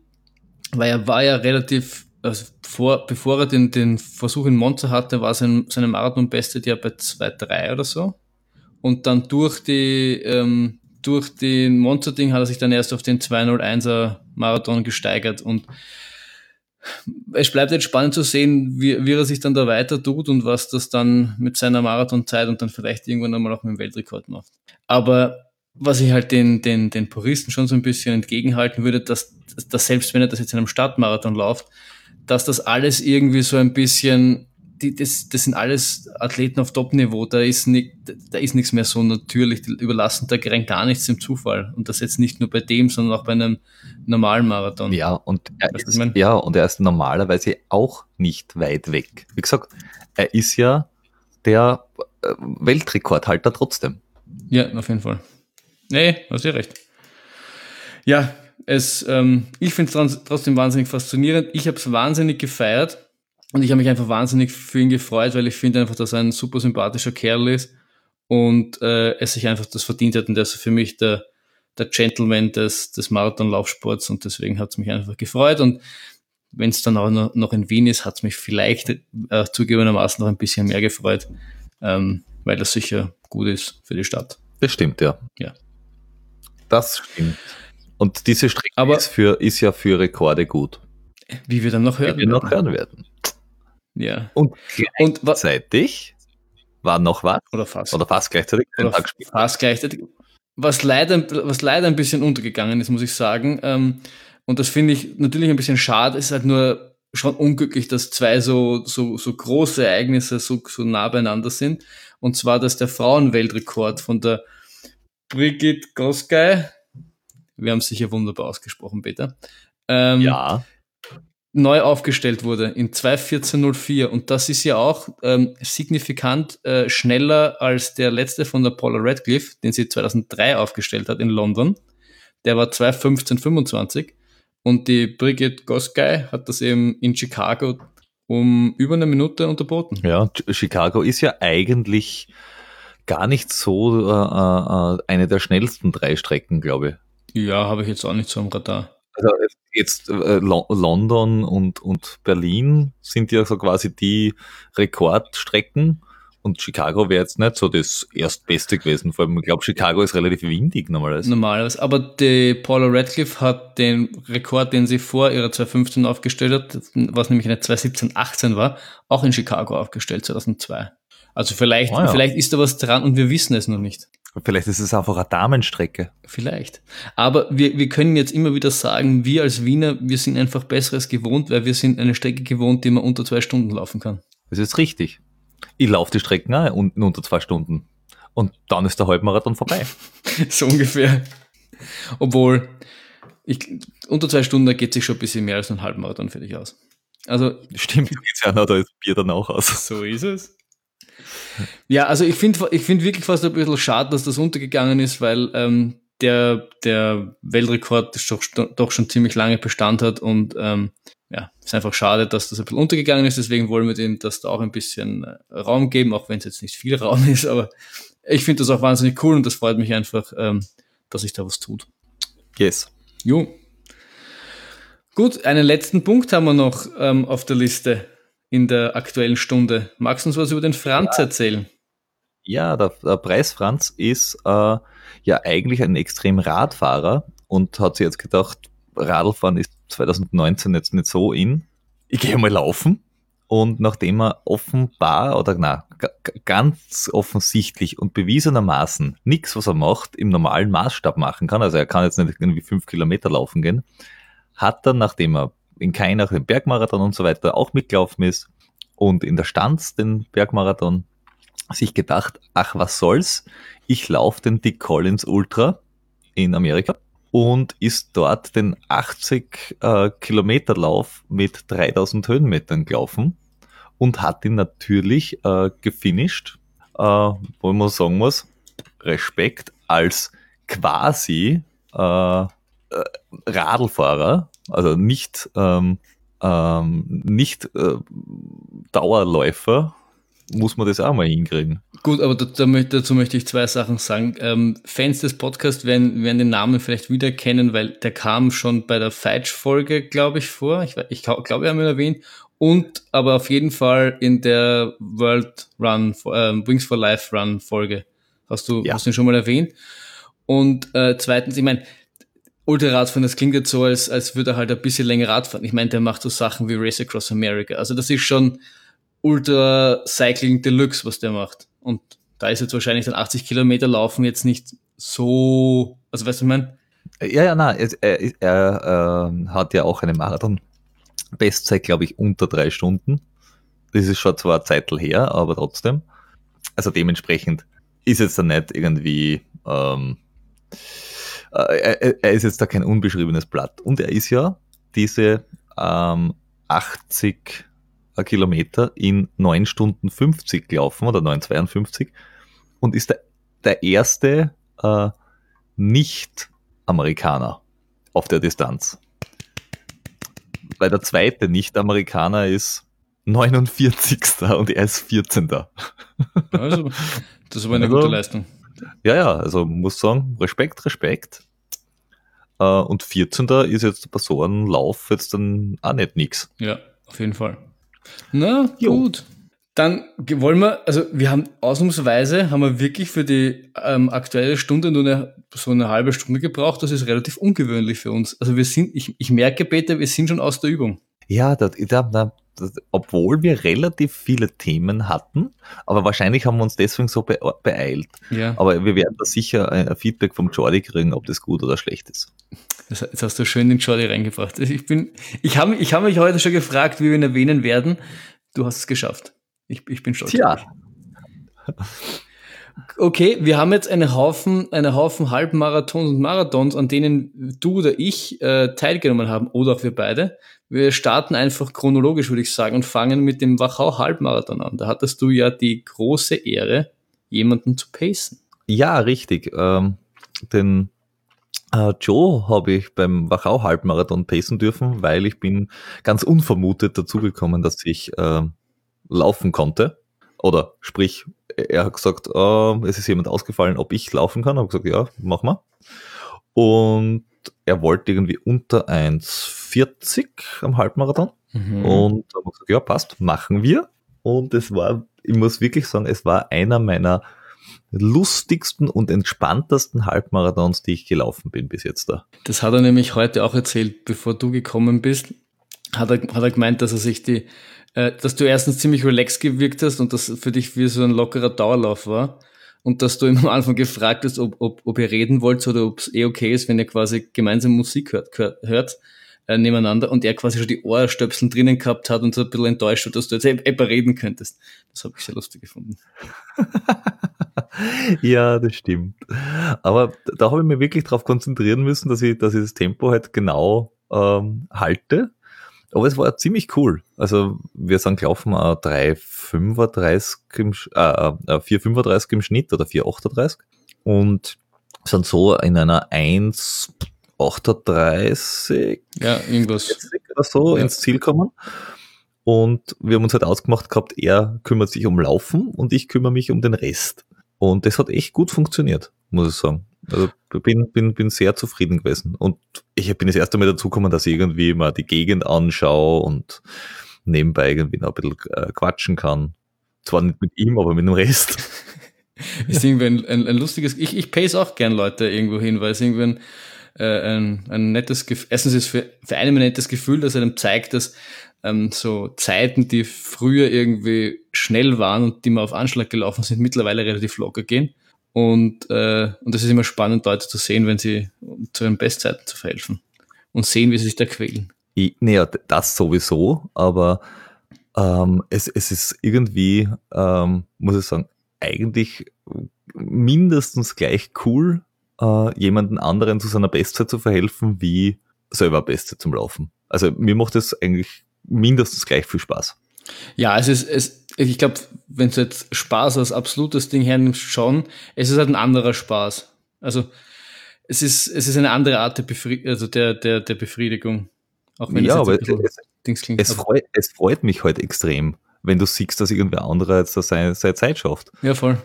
weil er war ja relativ, also vor, bevor er den, den Versuch in Monza hatte, war sein, seine Marathon-Bestzeit ja bei 2,3 oder so. Und dann durch die, ähm, durch den Monster-Ding hat er sich dann erst auf den 201er Marathon gesteigert und es bleibt jetzt spannend zu sehen, wie, wie er sich dann da weiter tut und was das dann mit seiner Marathonzeit und dann vielleicht irgendwann einmal auch mit dem Weltrekord macht. Aber was ich halt den, den, den Puristen schon so ein bisschen entgegenhalten würde, dass, dass selbst wenn er das jetzt in einem Stadtmarathon läuft, dass das alles irgendwie so ein bisschen die, das, das sind alles Athleten auf Top-Niveau. Da ist nicht, da ist nichts mehr so natürlich. Die überlassen da rein gar nichts im Zufall. Und das jetzt nicht nur bei dem, sondern auch bei einem normalen Marathon. Ja, und er ist, ja, und er ist normalerweise auch nicht weit weg. Wie gesagt, er ist ja der äh, Weltrekordhalter trotzdem. Ja, auf jeden Fall. Nee, hast du recht. Ja, es, ähm, ich finde es trotzdem wahnsinnig faszinierend. Ich habe es wahnsinnig gefeiert und ich habe mich einfach wahnsinnig für ihn gefreut, weil ich finde einfach, dass er ein super sympathischer Kerl ist und äh, er sich einfach das verdient hat und er ist für mich der, der Gentleman des, des Marathonlaufsports und deswegen hat es mich einfach gefreut und wenn es dann auch noch, in Wien ist, hat es mich vielleicht äh, zugegebenermaßen noch ein bisschen mehr gefreut, ähm, weil das sicher gut ist für die Stadt. Das stimmt, ja. Ja. Das stimmt. Und diese Strecke Aber, ist, für, ist ja für Rekorde gut. Wie wir dann noch hören, wie wir noch hören werden. Ja. Und gleichzeitig war noch was? Oder fast. Oder fast gleichzeitig. Oder fast gleichzeitig. Was leider, was leider ein bisschen untergegangen ist, muss ich sagen. Ähm, und das finde ich natürlich ein bisschen schade. Es ist halt nur schon unglücklich, dass zwei so, so, so große Ereignisse so, so nah beieinander sind. Und zwar, dass der Frauenweltrekord von der Brigitte Goskay, wir haben es sicher wunderbar ausgesprochen, Peter. Ähm, ja neu aufgestellt wurde in 2.14.04 und das ist ja auch ähm, signifikant äh, schneller als der letzte von der Paula Radcliffe, den sie 2003 aufgestellt hat in London. Der war 2.15.25 und die Brigitte Goskay hat das eben in Chicago um über eine Minute unterboten. Ja, Chicago ist ja eigentlich gar nicht so äh, äh, eine der schnellsten drei Strecken, glaube ich. Ja, habe ich jetzt auch nicht so am Radar. Also jetzt äh, London und, und Berlin sind ja so quasi die Rekordstrecken. Und Chicago wäre jetzt nicht so das Erstbeste gewesen. Vor allem, ich glaube, Chicago ist relativ windig normalerweise. Normalerweise. Aber die Paula Radcliffe hat den Rekord, den sie vor ihrer 2015 aufgestellt hat, was nämlich eine 2017-18 war, auch in Chicago aufgestellt, 2002. Also vielleicht, oh ja. vielleicht ist da was dran und wir wissen es noch nicht. Vielleicht ist es einfach eine Damenstrecke. Vielleicht. Aber wir, wir können jetzt immer wieder sagen, wir als Wiener, wir sind einfach Besseres gewohnt, weil wir sind eine Strecke gewohnt, die man unter zwei Stunden laufen kann. Das ist richtig. Ich laufe die Strecken auch unten unter zwei Stunden. Und dann ist der Halbmarathon vorbei. so ungefähr. Obwohl, ich, unter zwei Stunden geht sich schon ein bisschen mehr als ein Halbmarathon für dich aus. Also. Stimmt, geht's ja noch, da ist Bier dann auch aus. So ist es. Ja, also ich finde ich find wirklich fast ein bisschen schade, dass das untergegangen ist, weil ähm, der, der Weltrekord doch, doch schon ziemlich lange Bestand hat und ähm, ja, ist einfach schade, dass das ein bisschen untergegangen ist. Deswegen wollen wir dem das da auch ein bisschen äh, Raum geben, auch wenn es jetzt nicht viel Raum ist. Aber ich finde das auch wahnsinnig cool und das freut mich einfach, ähm, dass sich da was tut. Yes. Jo. Gut, einen letzten Punkt haben wir noch ähm, auf der Liste in der aktuellen Stunde. Magst du uns was über den Franz ja. erzählen? Ja, der, der Preis Franz ist äh, ja eigentlich ein extrem Radfahrer und hat sich jetzt gedacht, Radlfahren ist 2019 jetzt nicht so in. Ich gehe mal laufen. Und nachdem er offenbar oder na, ganz offensichtlich und bewiesenermaßen nichts, was er macht, im normalen Maßstab machen kann, also er kann jetzt nicht irgendwie fünf Kilometer laufen gehen, hat er, nachdem er in Kainach den Bergmarathon und so weiter auch mitgelaufen ist und in der Stanz den Bergmarathon, sich gedacht, ach was soll's, ich laufe den Dick Collins Ultra in Amerika und ist dort den 80 äh, Kilometer Lauf mit 3000 Höhenmetern gelaufen und hat ihn natürlich äh, gefinisht, äh, wo man sagen muss, Respekt als quasi äh, äh, Radlfahrer, also nicht, ähm, ähm, nicht äh, Dauerläufer, muss man das auch mal hinkriegen. Gut, aber dazu möchte ich zwei Sachen sagen. Ähm, Fans des Podcasts werden, werden den Namen vielleicht wieder kennen, weil der kam schon bei der Feitsch-Folge, glaube ich, vor. Ich, ich glaube, wir haben ihn erwähnt. Und aber auf jeden Fall in der World Run, äh, Wings for Life Run Folge. Hast du, ja. hast du ihn schon mal erwähnt? Und äh, zweitens, ich meine, Ultraradfahren, das klingt jetzt so, als, als würde er halt ein bisschen länger Radfahren. Ich meine, der macht so Sachen wie Race Across America. Also das ist schon, Ultra Cycling Deluxe, was der macht. Und da ist jetzt wahrscheinlich dann 80 Kilometer laufen jetzt nicht so, also weißt du, ich meine? Ja, ja, nein, er, er, er äh, hat ja auch eine Marathon-Bestzeit, glaube ich, unter drei Stunden. Das ist schon zwar Zeitl her, aber trotzdem. Also dementsprechend ist jetzt dann nicht irgendwie, ähm, äh, er, er, ist jetzt da kein unbeschriebenes Blatt. Und er ist ja diese ähm, 80 Kilometer in 9 Stunden 50 gelaufen oder 9,52 und ist der, der erste äh, Nicht-Amerikaner auf der Distanz. Weil der zweite Nicht-Amerikaner ist 49. und er ist 14. Also, das ist aber eine also, gute Leistung. Ja, ja, also muss sagen, Respekt, Respekt. Äh, und 14. ist jetzt bei so einem Lauf jetzt dann auch nicht nix. Ja, auf jeden Fall. Na, jo. gut. Dann wollen wir, also wir haben ausnahmsweise, haben wir wirklich für die ähm, aktuelle Stunde nur eine, so eine halbe Stunde gebraucht. Das ist relativ ungewöhnlich für uns. Also wir sind, ich, ich merke, Peter, wir sind schon aus der Übung. Ja, das, das, das, obwohl wir relativ viele Themen hatten, aber wahrscheinlich haben wir uns deswegen so be beeilt. Ja. Aber wir werden da sicher ein Feedback vom Jordi kriegen, ob das gut oder schlecht ist. Das, jetzt hast du schön den Jordi reingebracht. Ich bin, ich habe ich hab mich heute schon gefragt, wie wir ihn erwähnen werden. Du hast es geschafft. Ich, ich bin stolz. Ja. Okay, wir haben jetzt einen Haufen, einen Haufen Halbmarathons und Marathons, an denen du oder ich äh, teilgenommen haben oder auch wir beide. Wir starten einfach chronologisch, würde ich sagen, und fangen mit dem Wachau Halbmarathon an. Da hattest du ja die große Ehre, jemanden zu pacen. Ja, richtig. Ähm, den äh, Joe habe ich beim Wachau Halbmarathon pacen dürfen, weil ich bin ganz unvermutet dazugekommen, dass ich äh, laufen konnte. Oder sprich, er hat gesagt, äh, es ist jemand ausgefallen, ob ich laufen kann. Ich habe gesagt, ja, mach mal. Und er wollte irgendwie unter 1,40 am Halbmarathon. Mhm. Und da habe ich gesagt, ja, passt, machen wir. Und es war, ich muss wirklich sagen, es war einer meiner lustigsten und entspanntesten Halbmarathons, die ich gelaufen bin bis jetzt da. Das hat er nämlich heute auch erzählt, bevor du gekommen bist. Hat er, hat er gemeint, dass er sich die, äh, dass du erstens ziemlich relaxed gewirkt hast und das für dich wie so ein lockerer Dauerlauf war. Und dass du ihm am Anfang gefragt hast, ob, ob, ob ihr reden wollt oder ob es eh okay ist, wenn ihr quasi gemeinsam Musik hört, hört äh, nebeneinander und er quasi schon die Ohrstöpseln drinnen gehabt hat und so ein bisschen enttäuscht war, dass du jetzt etwa reden könntest. Das habe ich sehr lustig gefunden. ja, das stimmt. Aber da habe ich mir wirklich darauf konzentrieren müssen, dass ich, dass ich das Tempo halt genau ähm, halte. Aber es war ziemlich cool. Also wir sind gelaufen äh, 3,35 im, äh, äh, 4,35 im Schnitt oder 4,38. Und sind so in einer 1,38 Ja, irgendwas. oder so Ja. ins Ziel kommen. Und wir haben uns halt ausgemacht gehabt, er kümmert sich um Laufen und ich kümmere mich um den Rest. Und das hat echt gut funktioniert, muss ich sagen. Also bin, bin, bin sehr zufrieden gewesen. Und ich bin das erste Mal dazu gekommen, dass ich irgendwie mal die Gegend anschaue und nebenbei irgendwie noch ein bisschen äh, quatschen kann. Zwar nicht mit ihm, aber mit dem Rest. Ist irgendwie ein, ein, ein lustiges, ich, ich pace auch gern Leute irgendwo hin, weil es irgendwie ein, äh, ein, ein nettes Gefühl, erstens ist für, für einen ein nettes Gefühl, dass einem zeigt, dass ähm, so Zeiten, die früher irgendwie schnell waren und die mal auf Anschlag gelaufen sind, mittlerweile relativ locker gehen. Und, äh, und das ist immer spannend, Leute zu sehen, wenn sie zu ihren Bestzeiten zu verhelfen. Und sehen, wie sie sich da quälen. Naja, das sowieso, aber ähm, es, es ist irgendwie, ähm, muss ich sagen, eigentlich mindestens gleich cool, äh, jemanden anderen zu seiner Bestzeit zu verhelfen, wie selber Bestzeit zum Laufen. Also mir macht das eigentlich mindestens gleich viel Spaß. Ja, es ist, es, ich glaube, wenn du jetzt Spaß als absolutes Ding hernimmst, schon, es ist halt ein anderer Spaß. Also, es ist, es ist eine andere Art der, Befri also der, der, der Befriedigung. Auch wenn ja, es aber es, Dings klingt. es, freut, es freut mich halt extrem, wenn du siehst, dass irgendwer anderer jetzt seine, seine Zeit schafft. ja, voll.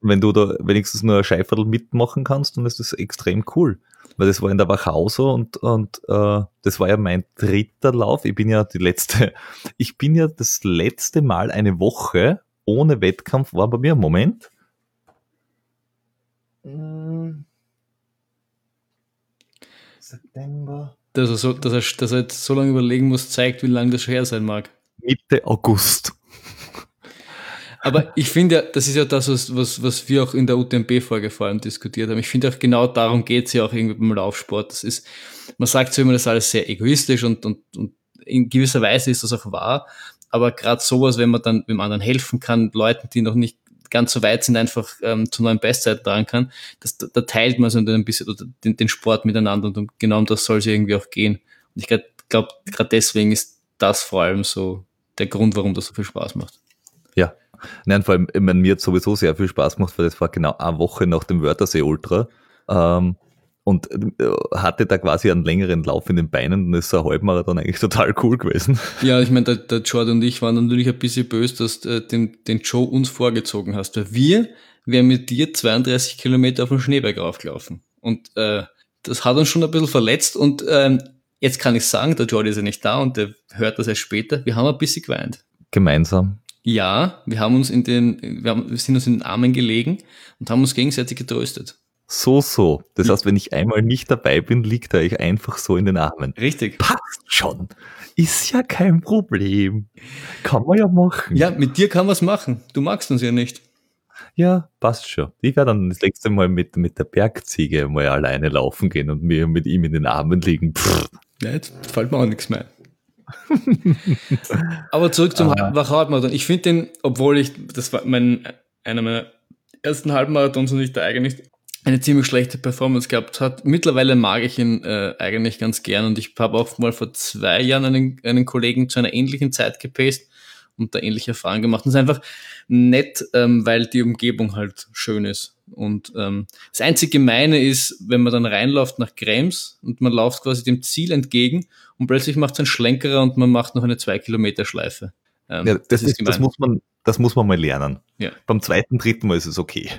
Wenn du da wenigstens nur ein Scheiferl mitmachen kannst, dann ist das extrem cool. Weil das war in der Wachau so und, und äh, das war ja mein dritter Lauf. Ich bin ja die letzte, ich bin ja das letzte Mal eine Woche ohne Wettkampf war bei mir, Moment. September. Dass er, so, dass, er, dass er jetzt so lange überlegen muss, zeigt, wie lange das schon her sein mag. Mitte August. Aber ich finde ja, das ist ja das, was, was, was wir auch in der UTMB-Folge vor allem diskutiert haben. Ich finde auch genau darum geht's ja auch irgendwie beim Laufsport. Das ist, man sagt so immer, das ist alles sehr egoistisch und, und, und in gewisser Weise ist das auch wahr. Aber gerade sowas, wenn man dann dem anderen helfen kann, Leuten, die noch nicht ganz so weit sind, einfach ähm, zu neuen Bestzeiten tragen kann, das, da teilt man so ein bisschen den, den Sport miteinander und genau um das soll es irgendwie auch gehen. Und ich glaube, glaub, gerade deswegen ist das vor allem so der Grund, warum das so viel Spaß macht. Ja. Nein, vor allem, ich meine, mir hat sowieso sehr viel Spaß gemacht, weil das war genau eine Woche nach dem Wörthersee Ultra. Ähm, und äh, hatte da quasi einen längeren Lauf in den Beinen und ist ein Halbmarathon eigentlich total cool gewesen. Ja, ich meine, der, der Jordan und ich waren natürlich ein bisschen böse, dass du äh, den, den Joe uns vorgezogen hast. Weil wir wären mit dir 32 Kilometer auf den Schneeberg raufgelaufen. Und äh, das hat uns schon ein bisschen verletzt. Und ähm, jetzt kann ich sagen, der Jordi ist ja nicht da und der hört das erst später. Wir haben ein bisschen geweint. Gemeinsam. Ja, wir haben uns in den, wir, haben, wir sind uns in den Armen gelegen und haben uns gegenseitig getröstet. So, so. Das heißt, wenn ich einmal nicht dabei bin, liegt er euch einfach so in den Armen. Richtig. Passt schon. Ist ja kein Problem. Kann man ja machen. Ja, mit dir kann man's machen. Du magst uns ja nicht. Ja, passt schon. Ich werde dann das nächste Mal mit, mit der Bergziege mal alleine laufen gehen und mir mit ihm in den Armen liegen. Pff. Ja, jetzt fällt mir auch nichts mehr. Aber zurück zum Ah. Halbmarathon. Ich finde den, obwohl ich, das war mein, einer meiner ersten Halbmarathons und ich da eigentlich eine ziemlich schlechte Performance gehabt hat. Mittlerweile mag ich ihn äh, eigentlich ganz gern und ich habe auch mal vor zwei Jahren einen, einen Kollegen zu einer ähnlichen Zeit gepaced und da ähnliche Erfahrungen gemacht. Und es ist einfach nett, ähm, weil die Umgebung halt schön ist. Und ähm, das einzige Gemeine ist, wenn man dann reinläuft nach Krems und man läuft quasi dem Ziel entgegen und plötzlich macht es einen Schlenkerer und man macht noch eine zwei Kilometer Schleife. Ähm, Ja, das, ist, das, muss man, das muss man mal lernen. Ja. Beim zweiten, dritten Mal ist es okay.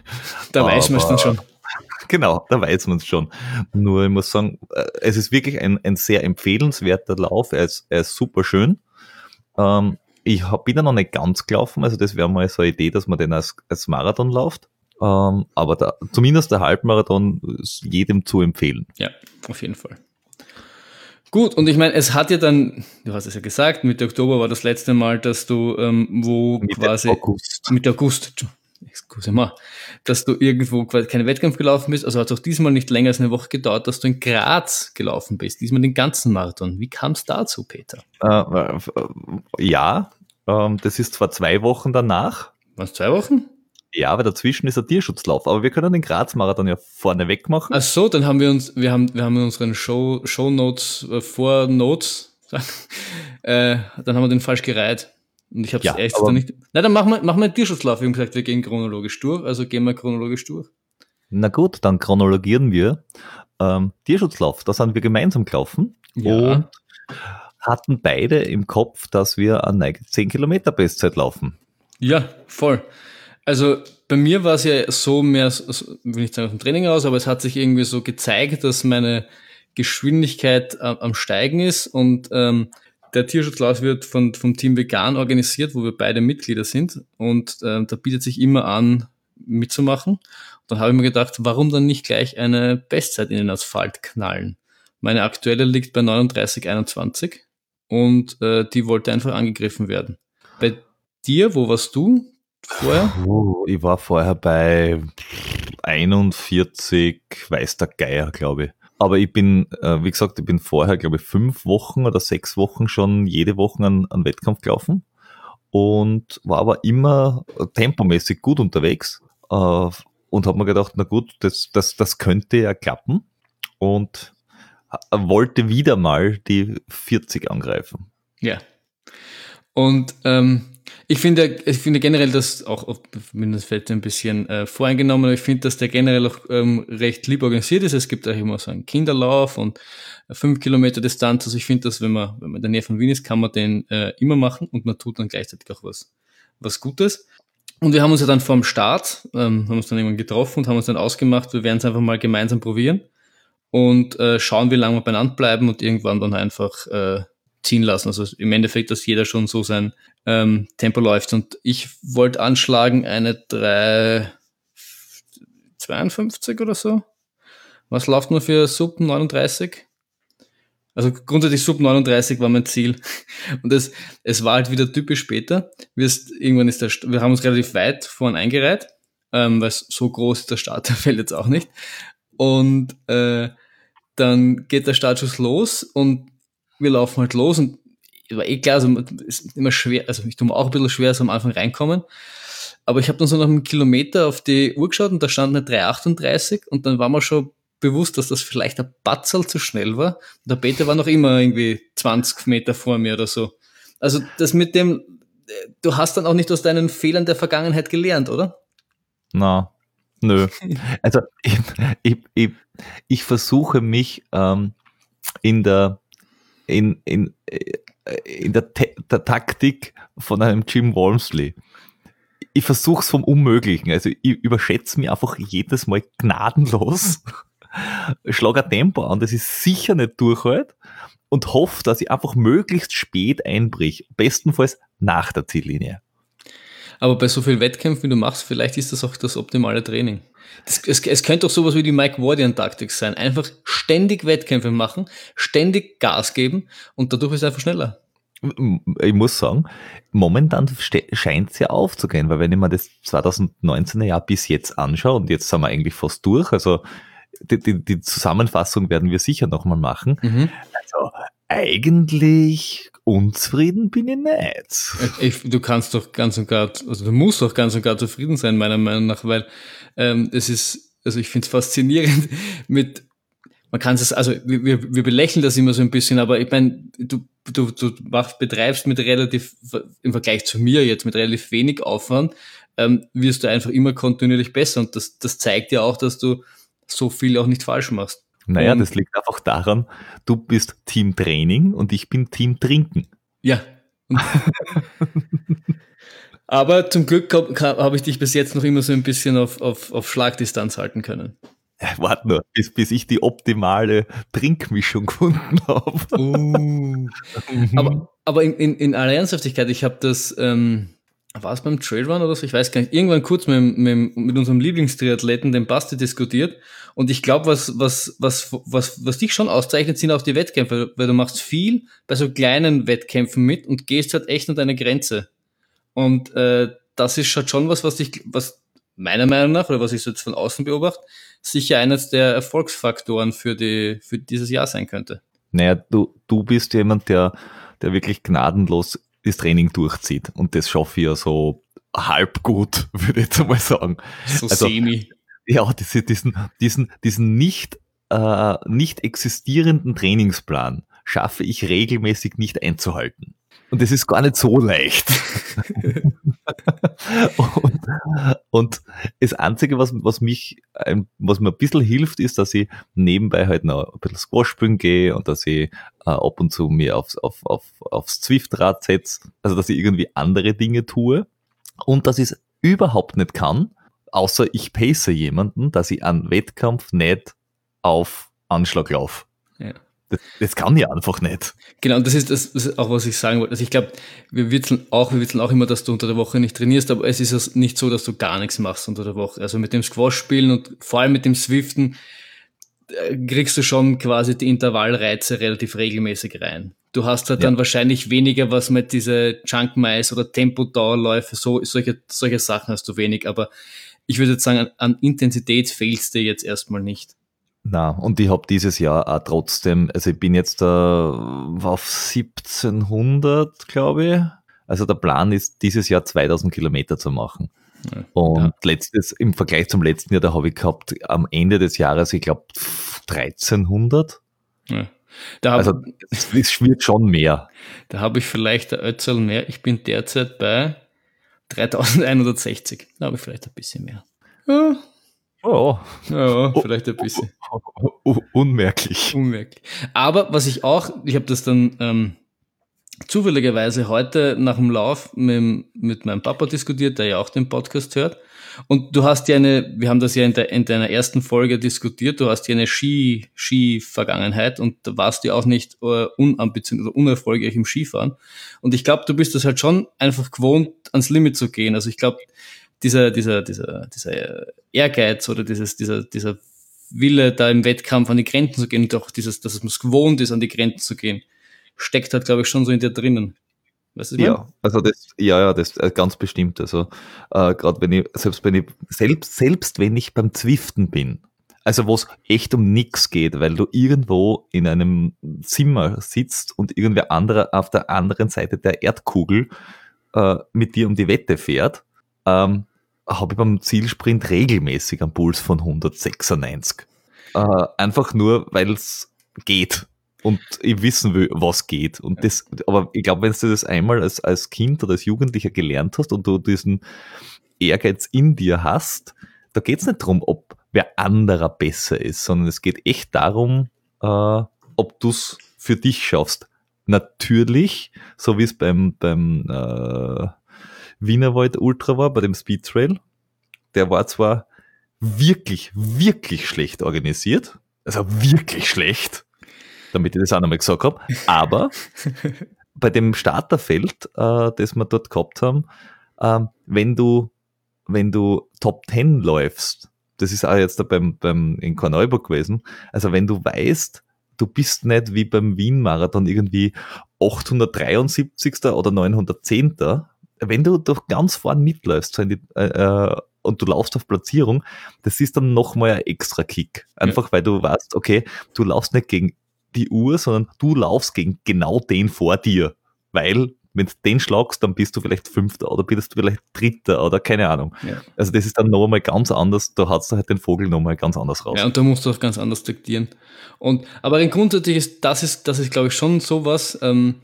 da weiß man es dann schon. Genau, da weiß man es schon. Nur ich muss sagen, äh, es ist wirklich ein, ein sehr empfehlenswerter Lauf. Er ist, er ist super schön. Ähm, ich hab, bin da noch nicht ganz gelaufen, also das wäre mal so eine Idee, dass man den als, als Marathon läuft. Ähm, aber da, zumindest der Halbmarathon ist jedem zu empfehlen. Ja, auf jeden Fall. Gut, und ich meine, es hat ja dann, du hast es ja gesagt, Mitte Oktober war das letzte Mal, dass du, ähm, wo Mitte quasi August. Mitte August, excuse mal, dass du irgendwo quasi keinen Wettkampf gelaufen bist, also hat es auch diesmal nicht länger als eine Woche gedauert, dass du in Graz gelaufen bist, diesmal den ganzen Marathon. Wie kam es dazu, Peter? Äh, äh, ja, ähm, das ist zwar zwei Wochen danach, es zwei Wochen? ja, aber dazwischen ist ein Tierschutzlauf, aber wir können den Graz-Marathon ja vorne weg machen. Ach so, dann haben wir uns, wir haben, wir haben in unseren Show, Show Notes, äh, vor Notes, äh, dann haben wir den falsch gereiht. Und ich habe es Ja, echt dann nicht. Na, dann machen wir, machen wir einen Tierschutzlauf. Wir haben gesagt, wir gehen chronologisch durch, also gehen wir chronologisch durch. Na gut, dann chronologieren wir. Ähm, Tierschutzlauf, da sind wir gemeinsam gelaufen Ja. und hatten beide im Kopf, dass wir eine 10 Kilometer Bestzeit laufen. Ja, voll. Also bei mir war es ja so mehr, so- will nicht sagen aus dem Training aus, aber es hat sich irgendwie so gezeigt, dass meine Geschwindigkeit am, am Steigen ist und ähm, der Tierschutzlauf wird von, vom Team Vegan organisiert, wo wir beide Mitglieder sind und ähm, da bietet sich immer an, mitzumachen. Dann habe ich mir gedacht, warum dann nicht gleich eine Bestzeit in den Asphalt knallen? Meine aktuelle liegt bei 39,21 und äh, die wollte einfach angegriffen werden. Bei dir, wo warst du vorher? Ich war vorher bei 41, weiß der Geier, glaube ich. Aber ich bin, äh, wie gesagt, ich bin vorher, glaube ich, fünf Wochen oder sechs Wochen schon jede Woche an, an Wettkampf gelaufen und war aber immer tempomäßig gut unterwegs äh, und habe mir gedacht, na gut, das, das, das könnte ja klappen und wollte wieder mal die 40 angreifen. Ja. Und ähm, ich finde, ich finde generell, dass auch, mindestens vielleicht ein bisschen äh, voreingenommen, aber ich finde, dass der generell auch ähm, recht lieb organisiert ist. Es gibt auch immer so einen Kinderlauf und äh, fünf Kilometer Distanz. Also ich finde, dass wenn man, wenn man in der Nähe von Wien ist, kann man den äh, immer machen und man tut dann gleichzeitig auch was, was Gutes. Und wir haben uns ja dann vorm Start, ähm, haben uns dann irgendwann getroffen und haben uns dann ausgemacht, wir werden es einfach mal gemeinsam probieren und äh, schauen, wie lange wir beieinander bleiben und irgendwann dann einfach äh, ziehen lassen. Also im Endeffekt, dass jeder schon so sein ähm, Tempo läuft. Und ich wollte anschlagen eine 3 52 oder so. Was läuft nur für Sub 39? Also grundsätzlich Sub 39 war mein Ziel. Und es, es war halt wieder typisch später. Wir, ist, irgendwann ist der, wir haben uns relativ weit vorn eingereiht, ähm, weil so groß ist der Starterfeld jetzt auch nicht. Und äh, dann geht der Startschuss los und wir laufen halt los und war eh klar, also ist immer schwer, also ich tue mir auch ein bisschen schwer, so am Anfang reinkommen. Aber ich habe dann so nach einem Kilometer auf die Uhr geschaut und da stand eine 3,38 und dann war mir schon bewusst, dass das vielleicht ein Batzel zu schnell war. Und der Peter war noch immer irgendwie 20 Meter vor mir oder so. Also das mit dem, äh, du hast dann auch nicht aus deinen Fehlern der Vergangenheit gelernt, oder? Na, nö. Also ich, ich, ich, ich versuche mich ähm, in der in, in, äh, in der, der Taktik von einem Jim Walmsley. Ich versuche es vom Unmöglichen. Also ich überschätze mich einfach jedes Mal gnadenlos, schlage ein Tempo an, das ist sicher nicht durchhalt und hoffe, dass ich einfach möglichst spät einbrich. Bestenfalls nach der Ziellinie. Aber bei so vielen Wettkämpfen, wie du machst, vielleicht ist das auch das optimale Training. Das, es, es könnte auch sowas wie die Mike Wardian-Taktik sein. Einfach ständig Wettkämpfe machen, ständig Gas geben und dadurch ist es einfach schneller. ich muss sagen, momentan scheint es ja aufzugehen, weil wenn ich mir das 2019er Jahr bis jetzt anschaue und jetzt sind wir eigentlich fast durch, also die, die, die Zusammenfassung werden wir sicher nochmal machen. Mhm. Eigentlich unzufrieden bin ich nicht. Ich, du kannst doch ganz und gar, also du musst doch ganz und gar zufrieden sein, meiner Meinung nach, weil ähm, es ist, also ich finde es faszinierend mit, man kann es, also wir, wir wir belächeln das immer so ein bisschen, aber ich meine, du, du, du machst, betreibst mit relativ, im Vergleich zu mir jetzt, mit relativ wenig Aufwand, ähm, wirst du einfach immer kontinuierlich besser und das, das zeigt ja auch, dass du so viel auch nicht falsch machst. Naja, Und- das liegt einfach daran, du bist Team Training und ich bin Team Trinken. Ja. Aber zum Glück habe hab ich dich bis jetzt noch immer so ein bisschen auf, auf, auf Schlagdistanz halten können. Warte nur, bis, bis ich die optimale Trinkmischung gefunden habe. Uh. aber aber in, in, in aller Ernsthaftigkeit, ich habe das, ähm, war es beim Trailrun oder so, ich weiß gar nicht, irgendwann kurz mit, mit, mit unserem Lieblingstriathleten, dem Basti, diskutiert. Und ich glaube, was, was, was, was, was dich schon auszeichnet, sind auch die Wettkämpfe, weil du machst viel bei so kleinen Wettkämpfen mit und gehst halt echt an deine Grenze. Und äh, das ist schon schon was, was dich, was meiner Meinung nach, oder was ich so jetzt von außen beobachte, sicher eines der Erfolgsfaktoren für, die, für dieses Jahr sein könnte. Naja, du, du bist jemand, der, der wirklich gnadenlos das Training durchzieht. Und das schaffe ich ja so halb gut, würde ich jetzt mal sagen. So Also- semi. Ja, diese, diesen, diesen, diesen nicht, äh, nicht existierenden Trainingsplan schaffe ich regelmäßig nicht einzuhalten. Und das ist gar nicht so leicht. und, und, das Einzige, was, was mich, was mir ein bisschen hilft, ist, dass ich nebenbei halt noch ein bisschen Squash spielen gehe und dass ich äh, ab und zu mir aufs, auf, auf, aufs Zwift-Rad setze. Also, dass ich irgendwie andere Dinge tue. Und dass ich es überhaupt nicht kann, außer ich pace jemanden, dass ich einen Wettkampf nicht auf Anschlag laufe. Das, das, kann ich einfach nicht. Genau, und das ist, das, das ist auch, was ich sagen wollte. Also ich glaube, wir witzeln auch, wir witzeln auch immer, dass du unter der Woche nicht trainierst, aber es ist nicht so, dass du gar nichts machst unter der Woche. Also mit dem Squash spielen und vor allem mit dem Swiften äh, kriegst du schon quasi die Intervallreize relativ regelmäßig rein. Du hast halt ja. dann wahrscheinlich weniger, was mit diese Junk Mice oder Tempodauerläufe, so, solche, solche Sachen hast du wenig, aber ich würde jetzt sagen, an, an Intensität fehlst dir jetzt erstmal nicht. Na, und ich habe dieses Jahr auch trotzdem, also ich bin jetzt äh, auf 1700, glaube ich. Also der Plan ist, dieses Jahr 2000 Kilometer zu machen. Ja, und ja. letztes, im Vergleich zum letzten Jahr, da habe ich gehabt, am Ende des Jahres, ich glaube, 1300. Ja. Da hab, also es, es wird schon mehr. Da habe ich vielleicht ein Ötzel mehr. Ich bin derzeit bei 3160. Da habe ich vielleicht ein bisschen mehr. Ja, Oh. Ja, vielleicht ein bisschen. Unmerklich. Unmerklich. Aber was ich auch, ich habe das dann ähm, zufälligerweise heute nach dem Lauf mit, mit meinem Papa diskutiert, der ja auch den Podcast hört. Und du hast ja eine, wir haben das ja in, der, in deiner ersten Folge diskutiert, du hast ja eine Ski, Ski-Vergangenheit und da warst du auch nicht äh, unambitioniert oder unerfolgreich im Skifahren. Und ich glaube, du bist das halt schon einfach gewohnt, ans Limit zu gehen. Also ich glaube, dieser, dieser, dieser, dieser Ehrgeiz oder dieses, dieser, dieser Wille, da im Wettkampf an die Grenzen zu gehen und auch dieses, dass man es gewohnt ist, an die Grenzen zu gehen, steckt halt, glaube ich, schon so in dir drinnen. Weißt du, ja, meine? also das, ja, ja, das äh, ganz bestimmt. Also äh, gerade wenn ich, selbst wenn ich, selbst, selbst wenn ich beim Zwiften bin, also wo es echt um nichts geht, weil du irgendwo in einem Zimmer sitzt und irgendwer anderer auf der anderen Seite der Erdkugel äh, mit dir um die Wette fährt, ähm, habe ich beim Zielsprint regelmäßig einen Puls von 196. Äh, einfach nur, weil es geht und ich wissen will, was geht. Und das, aber ich glaube, wenn du das einmal als, als Kind oder als Jugendlicher gelernt hast und du diesen Ehrgeiz in dir hast, da geht es nicht darum, ob wer anderer besser ist, sondern es geht echt darum, äh, ob du es für dich schaffst. Natürlich, so wie es beim, beim äh, Wienerwald Ultra war, bei dem Speed Trail. Der war zwar wirklich, wirklich schlecht organisiert, also wirklich schlecht, damit ich das auch nochmal gesagt habe, aber bei dem Starterfeld, äh, das wir dort gehabt haben, äh, wenn du, wenn du Top 10 läufst, das ist auch jetzt da beim, beim, in Korneuburg gewesen, also wenn du weißt, du bist nicht wie beim Wien-Marathon irgendwie 873. oder 910 wenn du doch ganz vorn mitläufst so die, äh, äh, und du laufst auf Platzierung, das ist dann nochmal ein extra Kick. Einfach ja. weil du weißt, okay, du laufst nicht gegen die Uhr, sondern du laufst gegen genau den vor dir. Weil, wenn du den schlagst, dann bist du vielleicht Fünfter oder bist du vielleicht Dritter oder keine Ahnung. Ja. Also das ist dann nochmal ganz anders, da hast du halt den Vogel nochmal ganz anders raus. Ja, und da musst du auch ganz anders taktieren. Und, aber grundsätzlich ist, das ist, das ist, glaube ich, schon sowas, ähm,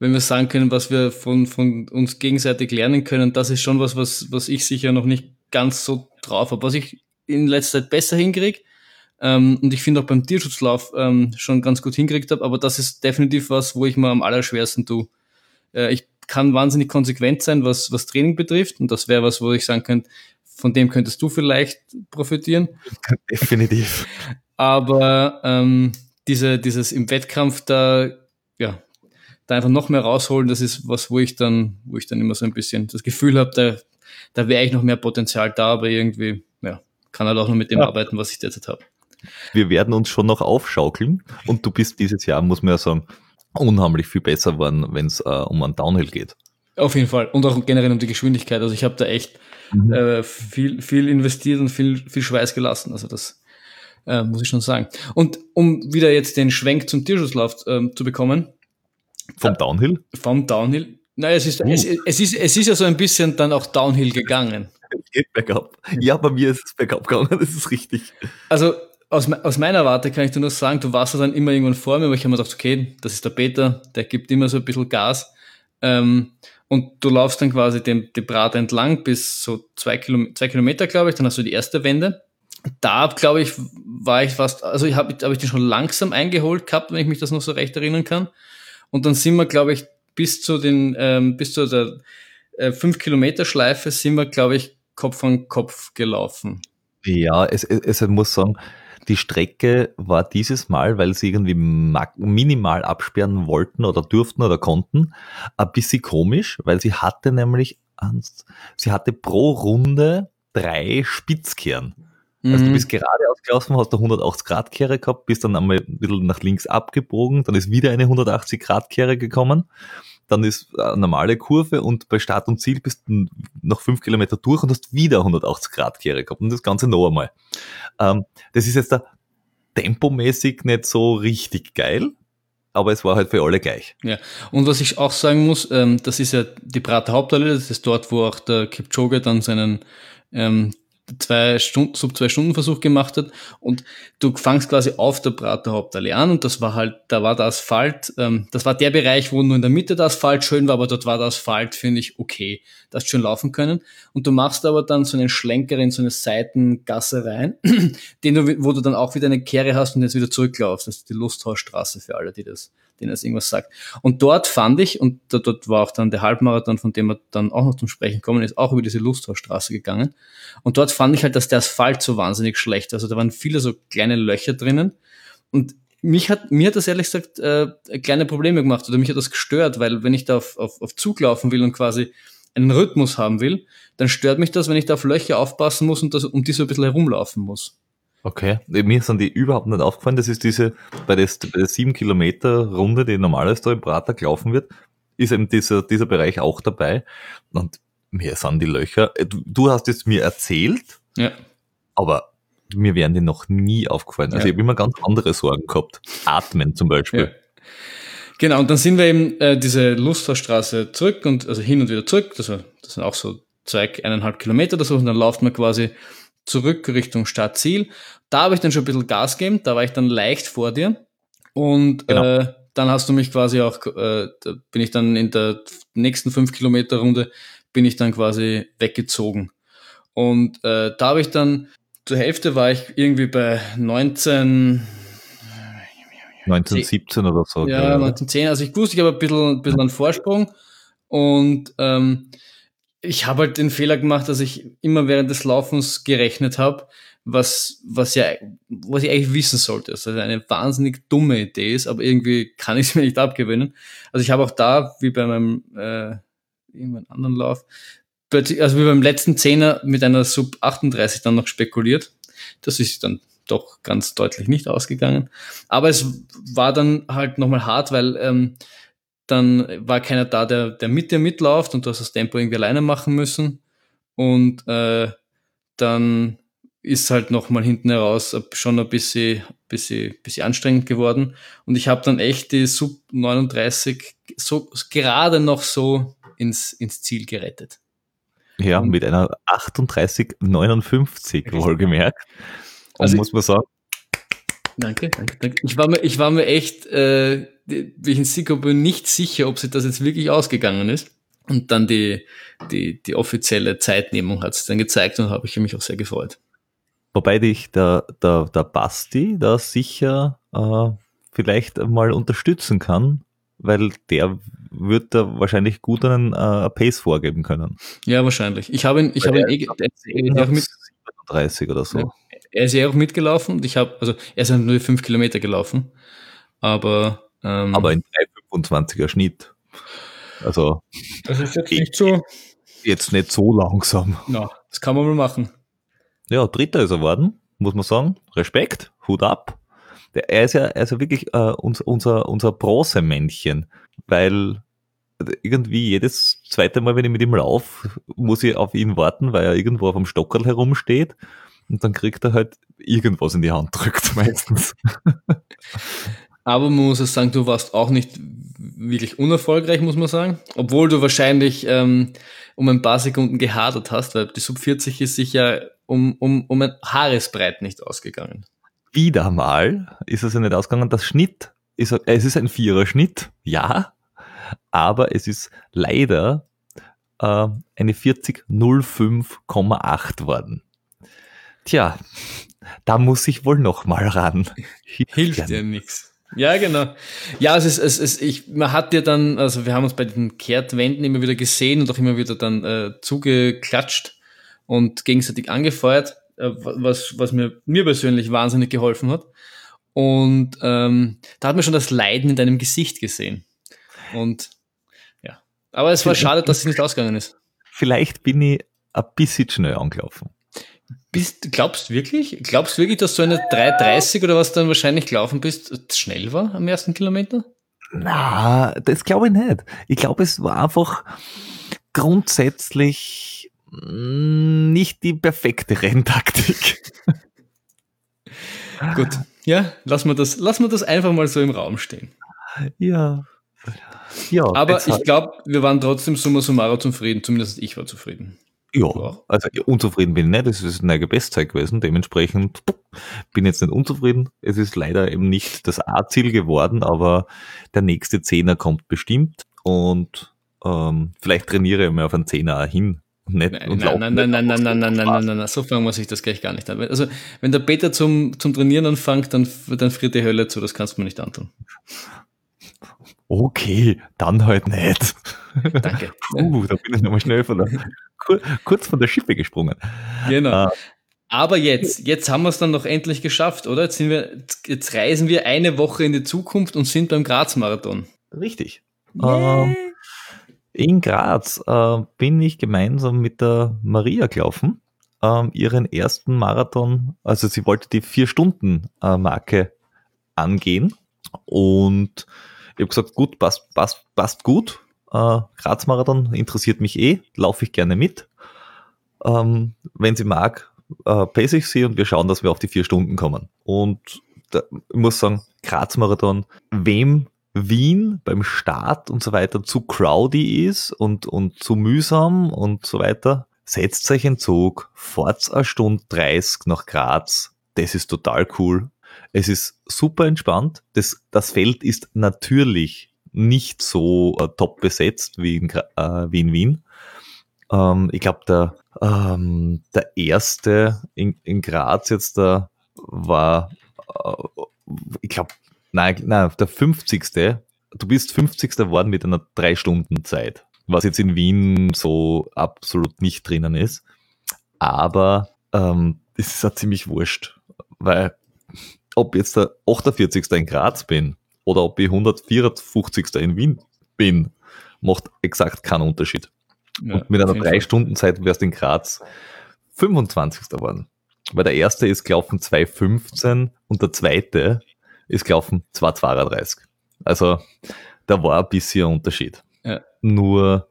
wenn wir sagen können, was wir von, von uns gegenseitig lernen können, das ist schon was, was, was ich sicher noch nicht ganz so drauf habe. Was ich in letzter Zeit besser hinkriege, ähm, und ich finde auch beim Tierschutzlauf ähm, schon ganz gut hingekriegt habe, aber das ist definitiv was, wo ich mir am allerschwersten tue. Äh, ich kann wahnsinnig konsequent sein, was, was Training betrifft, und das wäre was, wo ich sagen könnte, von dem könntest du vielleicht profitieren. Definitiv. Aber ähm, diese, dieses im Wettkampf da, ja, da einfach noch mehr rausholen, das ist was, wo ich dann, wo ich dann immer so ein bisschen das Gefühl habe, da, da wäre ich noch mehr Potenzial da, aber irgendwie, ja, kann halt auch nur mit dem ja. arbeiten, was ich derzeit habe. Wir werden uns schon noch aufschaukeln und du bist dieses Jahr, muss man ja sagen, unheimlich viel besser geworden, wenn es äh, um einen Downhill geht. Auf jeden Fall. Und auch generell um die Geschwindigkeit. Also ich habe da echt mhm. äh, viel, viel investiert und viel, viel Schweiß gelassen. Also das äh, muss ich schon sagen. Und um wieder jetzt den Schwenk zum Tierschutzlauf äh, zu bekommen, vom Downhill? Vom Downhill. Nein, es ist, uh. es, es, ist, es ist ja so ein bisschen dann auch Downhill gegangen. Es geht bergab. Ja, bei mir ist es bergab gegangen, das ist richtig. Also aus, aus meiner Warte kann ich dir nur sagen, du warst ja dann immer irgendwann vor mir, aber ich habe mir gedacht, okay, das ist der Peter, der gibt immer so ein bisschen Gas. Ähm, und du laufst dann quasi dem, dem Brat entlang bis so zwei, Kilom zwei Kilometer, glaube ich, dann hast du die erste Wende. Da, glaube ich, war ich fast, also ich habe hab ich den schon langsam eingeholt gehabt, wenn ich mich das noch so recht erinnern kann. Und dann sind wir, glaube ich, bis zu den, ähm, bis zu der äh, 5 Kilometer Schleife sind wir, glaube ich, Kopf an Kopf gelaufen. Ja, es, es, es muss sagen, die Strecke war dieses Mal, weil sie irgendwie minimal absperren wollten oder durften oder konnten, ein bisschen komisch, weil sie hatte nämlich, sie hatte pro Runde drei Spitzkehren. Mhm. Also du mhm. bist geradeaus gelaufen, hast eine 180 Grad Kehre gehabt, bist dann einmal ein bisschen nach links abgebogen, dann ist wieder eine 180 Grad Kehre gekommen dann ist eine normale Kurve und bei Start und Ziel bist du noch fünf Kilometer durch und hast wieder 180 Grad Kehre gehabt und das Ganze noch einmal. Ähm, das ist jetzt da tempomäßig nicht so richtig geil, aber es war halt für alle gleich. Ja, und was ich auch sagen muss, ähm, das ist ja die Prater Hauptallee, das ist dort, wo auch der Kipchoge dann seinen ähm, zwei Stunden, sub zwei Stunden Versuch gemacht hat und du fangst quasi auf der Prater Hauptallee an und das war halt, da war der Asphalt, ähm, das war der Bereich, wo nur in der Mitte der Asphalt schön war, aber dort war der Asphalt, finde ich, okay. Das schön laufen können. Und du machst aber dann so einen Schlenker in so eine Seitengasse rein, den du, wo du dann auch wieder eine Kehre hast und jetzt wieder zurücklaufst. Das ist die Lusthausstraße für alle, die das denen das irgendwas sagt. Und dort fand ich, und dort war auch dann der Halbmarathon, von dem wir dann auch noch zum Sprechen kommen, ist auch über diese Lusthausstraße gegangen. Und dort fand ich halt, dass der Asphalt so wahnsinnig schlecht, also da waren viele so kleine Löcher drinnen. Und mich hat, mir hat das ehrlich gesagt äh, kleine Probleme gemacht oder mich hat das gestört, weil wenn ich da auf, auf, auf Zug laufen will und quasi einen Rhythmus haben will, dann stört mich das, wenn ich da auf Löcher aufpassen muss und das, um die so ein bisschen herumlaufen muss. Okay, mir sind die überhaupt nicht aufgefallen. Das ist diese, bei der, bei der 7 Kilometer Runde, die normalerweise da im Prater gelaufen wird, ist eben dieser, dieser Bereich auch dabei. Und mir sind die Löcher, äh, du, du hast es mir erzählt, ja. aber mir wären die noch nie aufgefallen. Also ja. ich habe immer ganz andere Sorgen gehabt. Atmen zum Beispiel. Ja. Genau, und dann sind wir eben äh, diese Lusterstraße zurück und also hin und wieder zurück. Das, war, das sind auch so zwei, eineinhalb Kilometer oder so. Und dann läuft man quasi zurück Richtung Stadtziel. Da habe ich dann schon ein bisschen Gas gegeben, da war ich dann leicht vor dir. Und genau. äh, dann hast du mich quasi auch, äh, da bin ich dann in der nächsten 5 Kilometer Runde, bin ich dann quasi weggezogen. Und äh, da habe ich dann, zur Hälfte war ich irgendwie bei 19, 1917 oder so. Ja, 1910. Also ich wusste, ich habe ein bisschen, ein bisschen einen Vorsprung. Und ähm, ich habe halt den Fehler gemacht, dass ich immer während des Laufens gerechnet habe, was, was ja, was ich eigentlich wissen sollte. dass das eine wahnsinnig dumme Idee ist, aber irgendwie kann ich es mir nicht abgewöhnen. Also ich habe auch da, wie bei meinem äh, irgendeinem anderen Lauf, also wie beim letzten Zehner mit einer Sub 38 dann noch spekuliert. Das ist dann doch ganz deutlich nicht ausgegangen. Aber es war dann halt nochmal hart, weil ähm, dann war keiner da, der, der mit dir mitläuft und du hast das Tempo irgendwie alleine machen müssen. Und äh, dann ist halt nochmal hinten heraus schon ein bisschen, bisschen, bisschen anstrengend geworden. Und ich habe dann echt die Sub 39 so gerade noch so ins, ins Ziel gerettet. Ja, und mit einer 38,59 wohlgemerkt. Und also muss man sagen. Danke, danke, danke. Ich war mir, ich war mir echt äh, wie ich in Sicher bin, nicht sicher, ob sich das jetzt wirklich ausgegangen ist. Und dann die, die, die offizielle Zeitnehmung hat es dann gezeigt und habe ich mich auch sehr gefreut. Wobei dich der, der, der Basti da sicher äh, vielleicht mal unterstützen kann, weil der wird da wahrscheinlich gut einen äh, Pace vorgeben können. Ja, wahrscheinlich. Ich habe ihn, ich habe ihn eh, eh auch mit 30 oder so. Er ist ja auch mitgelaufen und ich habe, also er ist ja nur fünf Kilometer gelaufen, aber ähm, Aber in 3,25er Schnitt. Also. Das ist jetzt nicht so. Jetzt nicht so langsam. Na, das kann man mal machen. Ja, Dritter ist er worden, muss man sagen. Respekt, Hut ab. Der, er ist ja also wirklich äh, unser, unser, unser Bronzemännchen, weil irgendwie jedes zweite Mal, wenn ich mit ihm laufe, muss ich auf ihn warten, weil er irgendwo auf dem Stockerl herumsteht und dann kriegt er halt irgendwas in die Hand drückt meistens. Aber man muss es sagen, du warst auch nicht wirklich unerfolgreich, muss man sagen. Obwohl du wahrscheinlich ähm, um ein paar Sekunden gehadert hast, weil die Sub 40 ist sich ja um, um, um ein Haaresbreit nicht ausgegangen. Wieder mal ist es ja nicht ausgegangen. Das Schnitt ist, es ist ein Vierer-Schnitt, ja. aber es ist leider äh, eine 4005,8 worden. Tja, da muss ich wohl noch mal ran. Hilft, Hilft dir nichts. Ja, genau. Ja, es ist, es ist, ich, man hat ja dann, also wir haben uns bei den Kehrtwänden immer wieder gesehen und auch immer wieder dann äh, zugeklatscht und gegenseitig angefeuert, äh, was, was mir, mir persönlich wahnsinnig geholfen hat. Und ähm, da hat man schon das Leiden in deinem Gesicht gesehen. Und ja. Aber es war schade, dass es nicht ausgegangen ist. Vielleicht bin ich ein bisschen schnell angelaufen. Bist, glaubst wirklich? Glaubst wirklich, dass so eine 3,30 oder was dann wahrscheinlich gelaufen bist, schnell war am ersten Kilometer? Na, das glaube ich nicht. Ich glaube, es war einfach grundsätzlich mm, nicht die perfekte Renntaktik. Gut, ja, lassen wir das, lassen wir das einfach mal so im Raum stehen. Ja. Ja. Aber ich glaube, wir waren trotzdem summa summarum zufrieden. Zumindest ich war zufrieden. Ja, also unzufrieden bin ich nicht. Das ist eine Bestzeit gewesen. Dementsprechend bin ich jetzt nicht unzufrieden. Es ist leider eben nicht das A-Ziel geworden, aber der nächste Zehner kommt bestimmt und ähm, vielleicht trainiere ich mal auf einen Zehner hin. Nicht nein, und nein, nein, nein, nein, nein, nein, nein, nein, nein, nein, nein, so fangen wir sich das gleich gar nicht an. Also, wenn der Peter zum, zum Trainieren anfängt, dann, dann friert die Hölle zu, das kannst du mir nicht antun. Okay, dann halt nicht. Danke. Puh, da bin ich nochmal schnell von der, kurz von der Schippe gesprungen. Genau. Äh, aber jetzt, jetzt haben wir es dann noch endlich geschafft, oder? Jetzt, wir, jetzt reisen wir eine Woche in die Zukunft und sind beim Graz-Marathon. Richtig. Ähm, in Graz äh, bin ich gemeinsam mit der Maria gelaufen, ähm, ihren ersten Marathon, also sie wollte die Vier-Stunden-Marke äh, angehen und ich habe gesagt, gut, passt, passt, passt gut. Äh, Graz-Marathon interessiert mich eh, laufe ich gerne mit. Ähm, wenn sie mag, äh, pace ich sie und wir schauen, dass wir auf die vier Stunden kommen. Und da, ich muss sagen, Graz-Marathon, wem Wien beim Start und so weiter zu crowdy ist und, und zu mühsam und so weiter, setzt euch in Zug, fahrt eine Stunde 30 nach Graz. Das ist total cool. Es ist super entspannt. Das, das Feld ist natürlich nicht so äh, top besetzt wie in, äh, wie in Wien. Ähm, ich glaube, der, ähm, der erste in, in Graz jetzt da war, äh, ich glaube, nein, nein, der 50. Du bist 50. geworden mit einer 3-Stunden-Zeit, was jetzt in Wien so absolut nicht drinnen ist. Aber ähm, es ist ja ziemlich wurscht, weil ob jetzt der 48. in Graz bin oder ob ich 154. in Wien bin, macht exakt keinen Unterschied. Ja, und mit einer drei Stunden Zeit wärst du in Graz 25. geworden. Weil der erste ist gelaufen 2,15 und der zweite ist gelaufen 2,32. Also da war ein bisschen ein Unterschied. Ja. Nur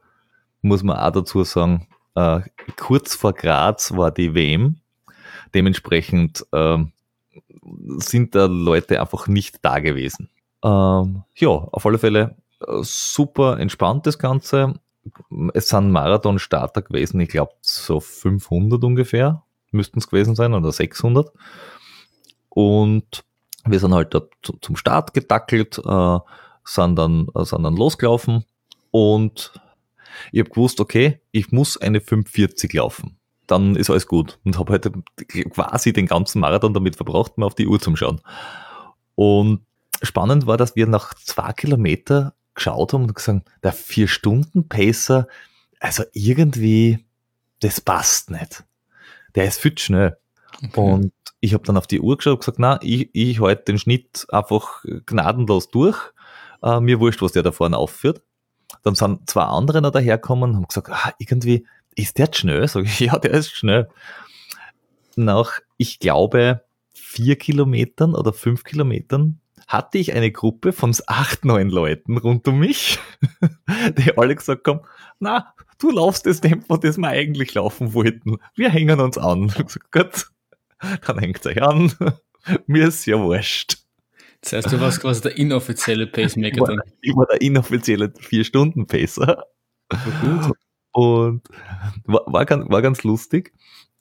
muss man auch dazu sagen, äh, kurz vor Graz war die WM. Dementsprechend äh, sind da Leute einfach nicht da gewesen. Ähm, ja, auf alle Fälle äh, super entspannt das Ganze. Es sind Marathon-Starter gewesen, ich glaube so 500 ungefähr müssten es gewesen sein oder 600. Und wir sind halt da zum Start gedackelt, äh, sind, dann, äh, sind dann losgelaufen und ich habe gewusst, okay, ich muss eine 540 laufen. Dann ist alles gut. Und habe heute halt quasi den ganzen Marathon damit verbracht, mal auf die Uhr zu schauen. Und spannend war, dass wir nach zwei Kilometer geschaut haben und gesagt, der Vier-Stunden-Pacer, also irgendwie, das passt nicht. Der ist viel schnell. Okay. Und ich habe dann auf die Uhr geschaut und gesagt, na, ich, ich halte den Schnitt einfach gnadenlos durch. Äh, mir wurscht, was der da vorne aufführt. Dann sind zwei andere noch daherkommen und haben gesagt, ah, irgendwie, ist der schnell? Sag ich, ja, der ist schnell. Nach, ich glaube, vier Kilometern oder fünf Kilometern hatte ich eine Gruppe von acht, neun Leuten rund um mich, die alle gesagt haben, na, du laufst das Tempo, das wir eigentlich laufen wollten. Wir hängen uns an. Ich gesagt, gut, dann hängt euch an. Mir ist ja wurscht. Das heißt, du warst quasi der inoffizielle Pacemaker dann. Ich war der inoffizielle Vier-Stunden-Pacer. Und war, war, ganz, war ganz lustig.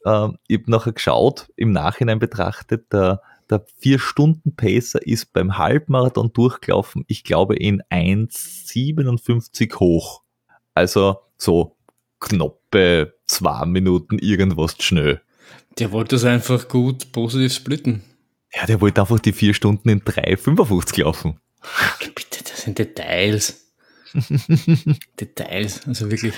Ähm, ich habe nachher geschaut, im Nachhinein betrachtet, der der 4-Stunden-Pacer ist beim Halbmarathon durchgelaufen, ich glaube in 1,57 hoch. Also so knappe zwei Minuten irgendwas schnell. Der wollte das einfach gut positiv splitten. Ja, der wollte einfach die vier Stunden in 3,55 laufen. Bitte, das sind Details. Details, also wirklich.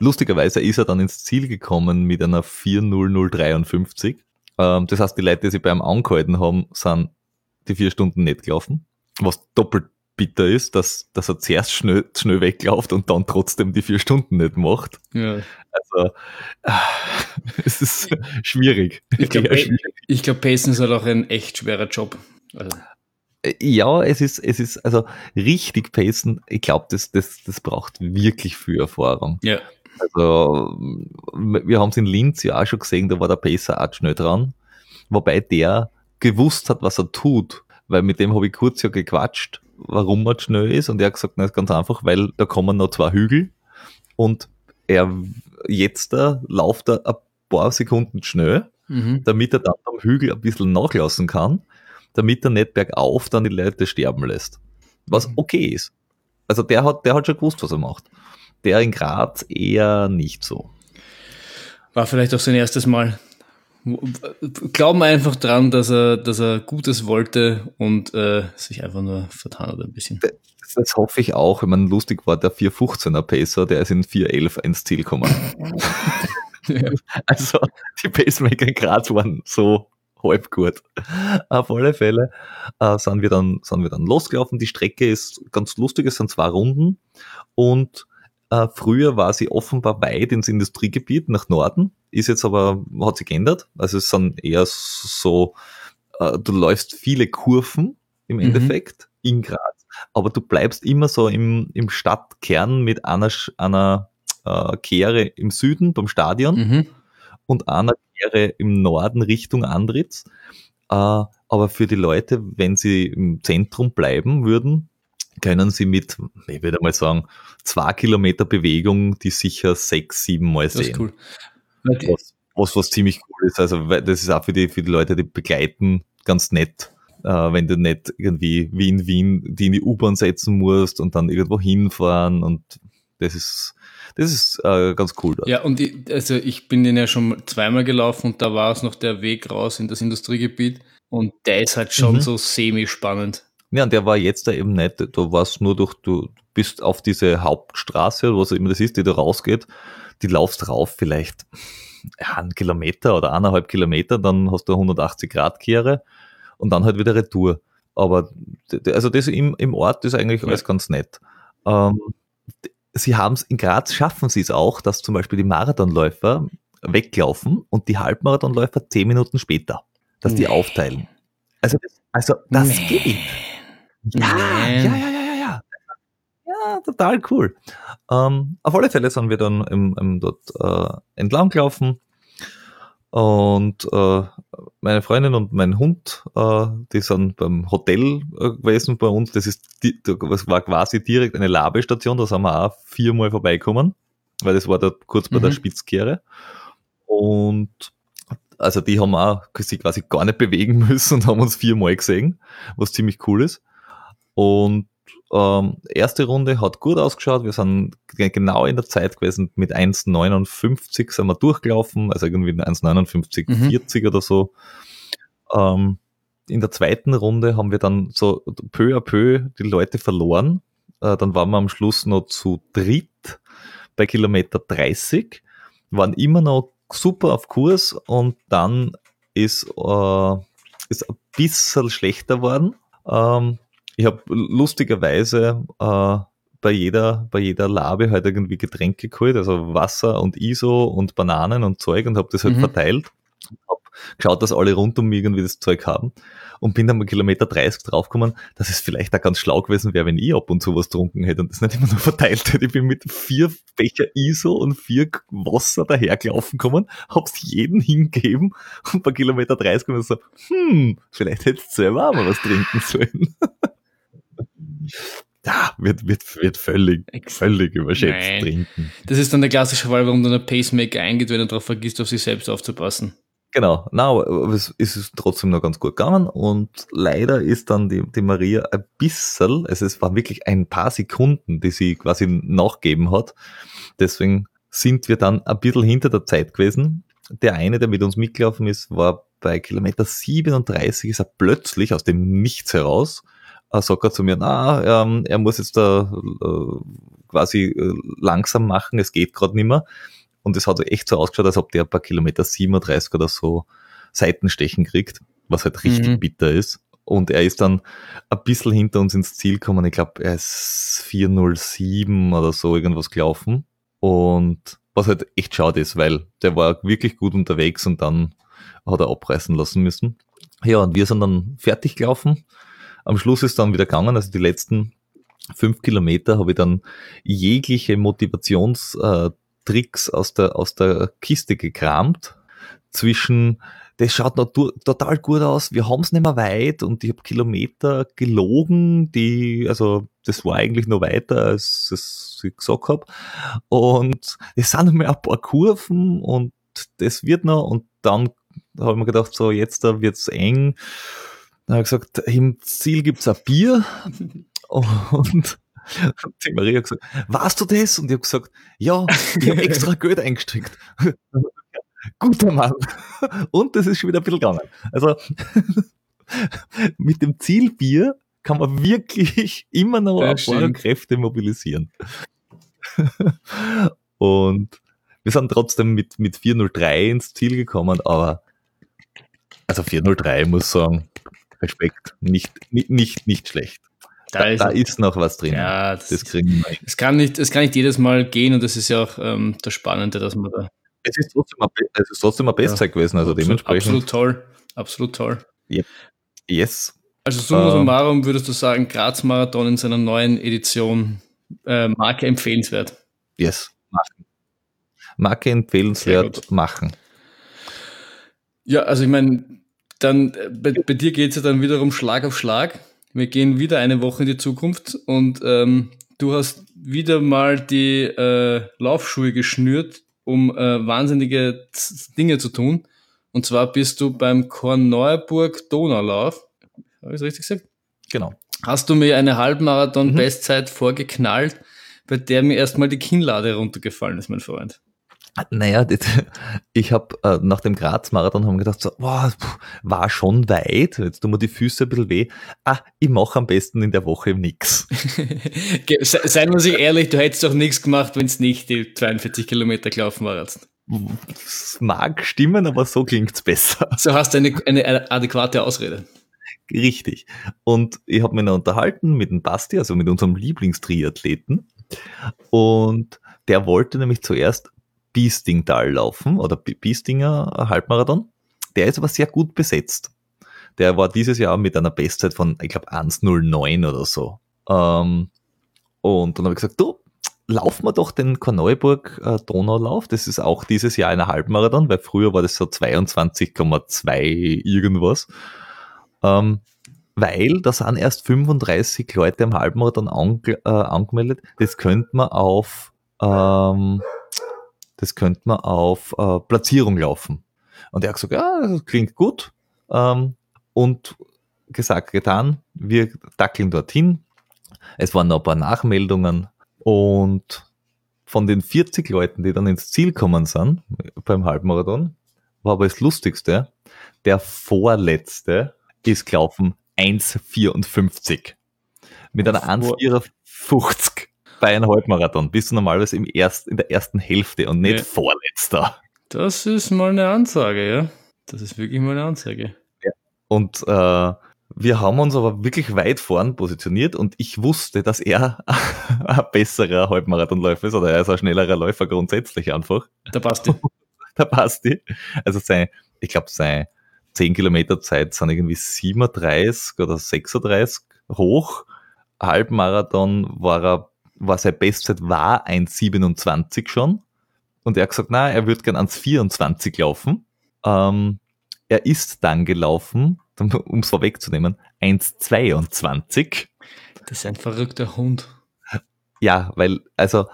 Lustigerweise ist er dann ins Ziel gekommen mit einer 4.0053. Ähm, das heißt, die Leute, die sich beim angehalten haben, sind die vier Stunden nicht gelaufen. Was doppelt bitter ist, dass, dass er zuerst schnell, schnell weglauft und dann trotzdem die vier Stunden nicht macht. Ja. Also, es ist schwierig. Ich glaube, glaub, Pacen ist halt auch ein echt schwerer Job. Also. Ja, es ist, es ist, also richtig Pacen, ich glaube, das, das, das braucht wirklich viel Erfahrung. Ja. Also, wir haben es in Linz ja auch schon gesehen, da war der Pacer auch schnell dran. Wobei der gewusst hat, was er tut. Weil mit dem habe ich kurz ja gequatscht, warum er schnell ist. Und er hat gesagt, na, ist ganz einfach, weil da kommen noch zwei Hügel. Und er, jetzt da, lauft er ein paar Sekunden schnell, mhm. damit er dann am Hügel ein bisschen nachlassen kann, damit er nicht bergauf dann die Leute sterben lässt. Was mhm. okay ist. Also der hat, der hat schon gewusst, was er macht der in Graz eher nicht so. War vielleicht auch sein erstes Mal. Glauben einfach dran, dass er, dass er Gutes wollte und äh, sich einfach nur vertan hat ein bisschen. Das, das hoffe ich auch. Ich meine, lustig war der 415er Pacer, der ist in 411 ins Ziel gekommen. ja. Also die Pacemaker in Graz waren so halb gut. Auf alle Fälle äh, sind, wir dann, sind wir dann losgelaufen. Die Strecke ist ganz lustig, es sind zwei Runden und äh, früher war sie offenbar weit ins Industriegebiet nach Norden, ist jetzt aber, hat sich geändert. Also es sind eher so, äh, du läufst viele Kurven im mhm. Endeffekt mhm. in Graz, aber du bleibst immer so im, im Stadtkern mit einer, einer äh, Kehre im Süden beim Stadion mhm. und einer Kehre im Norden Richtung Andritz. Äh, aber für die Leute, wenn sie im Zentrum bleiben würden, können Sie mit, ich würde mal sagen, zwei Kilometer Bewegung die sicher sechs, sieben Mal sehen. Das ist cool. Was, was, was ziemlich cool ist. Also das ist auch für die, für die Leute, die begleiten, ganz nett. Äh, wenn du nicht irgendwie wie in Wien die in die U-Bahn setzen musst und dann irgendwo hinfahren und das ist, das ist äh, ganz cool. Dort. Ja, und ich, also ich bin den ja schon zweimal gelaufen und da war es noch der Weg raus in das Industriegebiet und der ist halt schon mhm. so semi-spannend. Ja, und der war jetzt da eben nicht, du warst nur durch, du bist auf diese Hauptstraße, was immer das ist, die da rausgeht, die laufst rauf vielleicht ja, einen Kilometer oder eineinhalb Kilometer, dann hast du 180 Grad Kehre und dann halt wieder Retour. Aber also das im, im Ort ist eigentlich alles ganz nett. Ähm, sie haben es in Graz, schaffen sie es auch, dass zum Beispiel die Marathonläufer weglaufen und die Halbmarathonläufer zehn Minuten später, dass die aufteilen. Also, also das nee. geht. Ja, ja, ja, ja, ja, ja. Ja, total cool. Ähm, auf alle Fälle sind wir dann im, im dort äh, entlang gelaufen und äh, meine Freundin und mein Hund, äh, die sind beim Hotel äh, gewesen bei uns. Das ist, das war quasi direkt eine Labestation. Da sind wir auch viermal vorbeikommen, weil das war da kurz bei mhm. der Spitzkehre. Und also die haben auch sich quasi gar nicht bewegen müssen und haben uns viermal gesehen, was ziemlich cool ist. Und ähm, erste Runde hat gut ausgeschaut. Wir sind genau in der Zeit gewesen. Mit 1,59 sind wir durchgelaufen, also irgendwie 1,59, mhm. 40 oder so. Ähm, in der zweiten Runde haben wir dann so peu à peu die Leute verloren. Äh, dann waren wir am Schluss noch zu dritt bei Kilometer 30, waren immer noch super auf Kurs und dann ist, äh, ist ein bisschen schlechter geworden. Ähm, ich habe lustigerweise äh, bei jeder, bei jeder Labe halt irgendwie Getränke geholt, also Wasser und ISO und Bananen und Zeug und habe das halt mhm. verteilt. Hab geschaut, dass alle rund um mich irgendwie das Zeug haben und bin dann bei Kilometer 30 draufgekommen, dass es vielleicht auch ganz schlau gewesen wäre, wenn ich ab und zu was getrunken hätte und das nicht immer nur verteilt hätte. Ich bin mit vier Becher ISO und vier Wasser dahergelaufen gekommen, hab's jeden hingegeben und bei Kilometer 30 gekommen so, hm, vielleicht hättest du selber auch mal was trinken sollen. ja, wird, wird, wird völlig, völlig überschätzt Nein. trinken. Das ist dann der klassische Fall, warum dann der Pacemaker eingeht, wenn er darauf vergisst, auf sich selbst aufzupassen. Genau, na, aber es ist trotzdem noch ganz gut gegangen und leider ist dann die, die Maria ein bisschen, also es war wirklich ein paar Sekunden, die sie quasi nachgeben hat. Deswegen sind wir dann ein bisschen hinter der Zeit gewesen. Der eine, der mit uns mitgelaufen ist, war bei Kilometer 37, ist er plötzlich aus dem Nichts heraus, äh, sagt er zu mir, na, ähm, er muss jetzt da äh, quasi äh, langsam machen, es geht gerade nicht mehr. Und es hat echt so ausgeschaut, als ob der ein paar Kilometer 37 oder so Seitenstechen kriegt, was halt richtig mhm. bitter ist. Und er ist dann ein bisschen hinter uns ins Ziel gekommen. Ich glaube, er ist 407 oder so irgendwas gelaufen. Und was halt echt schade ist, weil der war wirklich gut unterwegs und dann hat er abreißen lassen müssen. Ja, und wir sind dann fertig gelaufen. Am Schluss ist dann wieder gegangen, also die letzten fünf Kilometer habe ich dann jegliche Motivationstricks aus der, aus der Kiste gekramt. Zwischen, das schaut total gut aus, wir haben es nicht mehr weit und ich habe Kilometer gelogen, die, also das war eigentlich noch weiter, als ich gesagt habe. Und es sind noch mal ein paar Kurven und das wird noch und dann habe ich mir gedacht, so jetzt da wird's eng. Dann habe ich gesagt, im Ziel gibt's ein Bier und die Maria hat gesagt, warst du das? Und ich habe gesagt, ja, ich habe extra Geld eingesteckt. Guter Mann. Und das ist schon wieder ein bisschen gegangen. Also mit dem Zielbier kann man wirklich immer noch ja, Kräfte mobilisieren. Und wir sind trotzdem mit, mit 403 ins Ziel gekommen, aber also 403 muss sagen, Respekt, nicht, nicht, nicht, nicht schlecht. Da, da, ist, da ist, noch was drin. Ja, das, das kriegen wir. Es kann, nicht, es kann nicht jedes Mal gehen und das ist ja auch ähm, das Spannende, dass man da. Es ist trotzdem eine, es ist trotzdem eine Bestzeit ja, gewesen, also absolut, dementsprechend. Absolut toll, absolut toll. Yep. Yes. Also summa summarum würdest du sagen, Graz Marathon in seiner neuen Edition äh, Marke empfehlenswert. Yes, machen. Marke empfehlenswert machen. Ja, also ich meine, dann äh, bei, bei dir geht es ja dann wiederum Schlag auf Schlag. Wir gehen wieder eine Woche in die Zukunft und ähm, du hast wieder mal die äh, Laufschuhe geschnürt, um äh, wahnsinnige Dinge zu tun. Und zwar bist du beim Korneuburg Donaulauf. Habe ich es richtig gesagt? Genau. Hast du mir eine Halbmarathon-Bestzeit mhm. vorgeknallt, bei der mir erstmal die Kinnlade runtergefallen ist, mein Freund? Naja, ich habe äh, nach dem Graz-Marathon haben gedacht, so, wow, war schon weit, jetzt tun mir die Füße ein bisschen weh. Ah, ich mache am besten in der Woche nix. Seien wir sich ehrlich, du hättest doch nichts gemacht, wenn es nicht die 42 Kilometer gelaufen warst. Das mag stimmen, aber so klingt's besser. So hast du eine, eine adäquate Ausrede. Richtig. Und ich habe mich noch unterhalten mit dem Basti, also mit unserem Lieblingstriathleten. Und der wollte nämlich zuerst Biestingtal laufen oder Biestinger Halbmarathon. Der ist aber sehr gut besetzt. Der war dieses Jahr mit einer Bestzeit von, ich glaube, 1,09 oder so. Ähm, und dann habe ich gesagt, du, laufen wir doch den Korneuburg äh, Donaulauf. Das ist auch dieses Jahr eine Halbmarathon, weil früher war das so 22,2 irgendwas. Ähm, weil da sind erst 35 Leute am Halbmarathon an, äh, angemeldet. Das könnte man auf ähm, das könnte man auf äh, Platzierung laufen. Und er hat gesagt, ja, das klingt gut. Ähm, und gesagt, getan, wir dackeln dorthin. Es waren noch ein paar Nachmeldungen und von den 40 Leuten, die dann ins Ziel kommen sind beim Halbmarathon, war aber das Lustigste, der vorletzte ist gelaufen 1,54 mit einer 1,54 bei einem Halbmarathon bist du normalerweise im erst, in der ersten Hälfte und nicht ja. vorletzter. Das ist mal eine Ansage, ja. Das ist wirklich mal eine Ansage. Ja. Und äh, wir haben uns aber wirklich weit vorn positioniert und ich wusste, dass er ein besserer Halbmarathonläufer ist oder er ist ein schnellerer Läufer grundsätzlich einfach. Da passt die. da passt die. Also sein, ich glaube, seine 10 Kilometer Zeit sind irgendwie 37 oder 36 hoch. Halbmarathon war er war seine Bestzeit war 1,27 schon. Und er hat gesagt, na, er würde gern ans 24 laufen. Ähm, er ist dann gelaufen, um es vorwegzunehmen, 1,22. Das ist ein verrückter Hund. Ja, weil, also,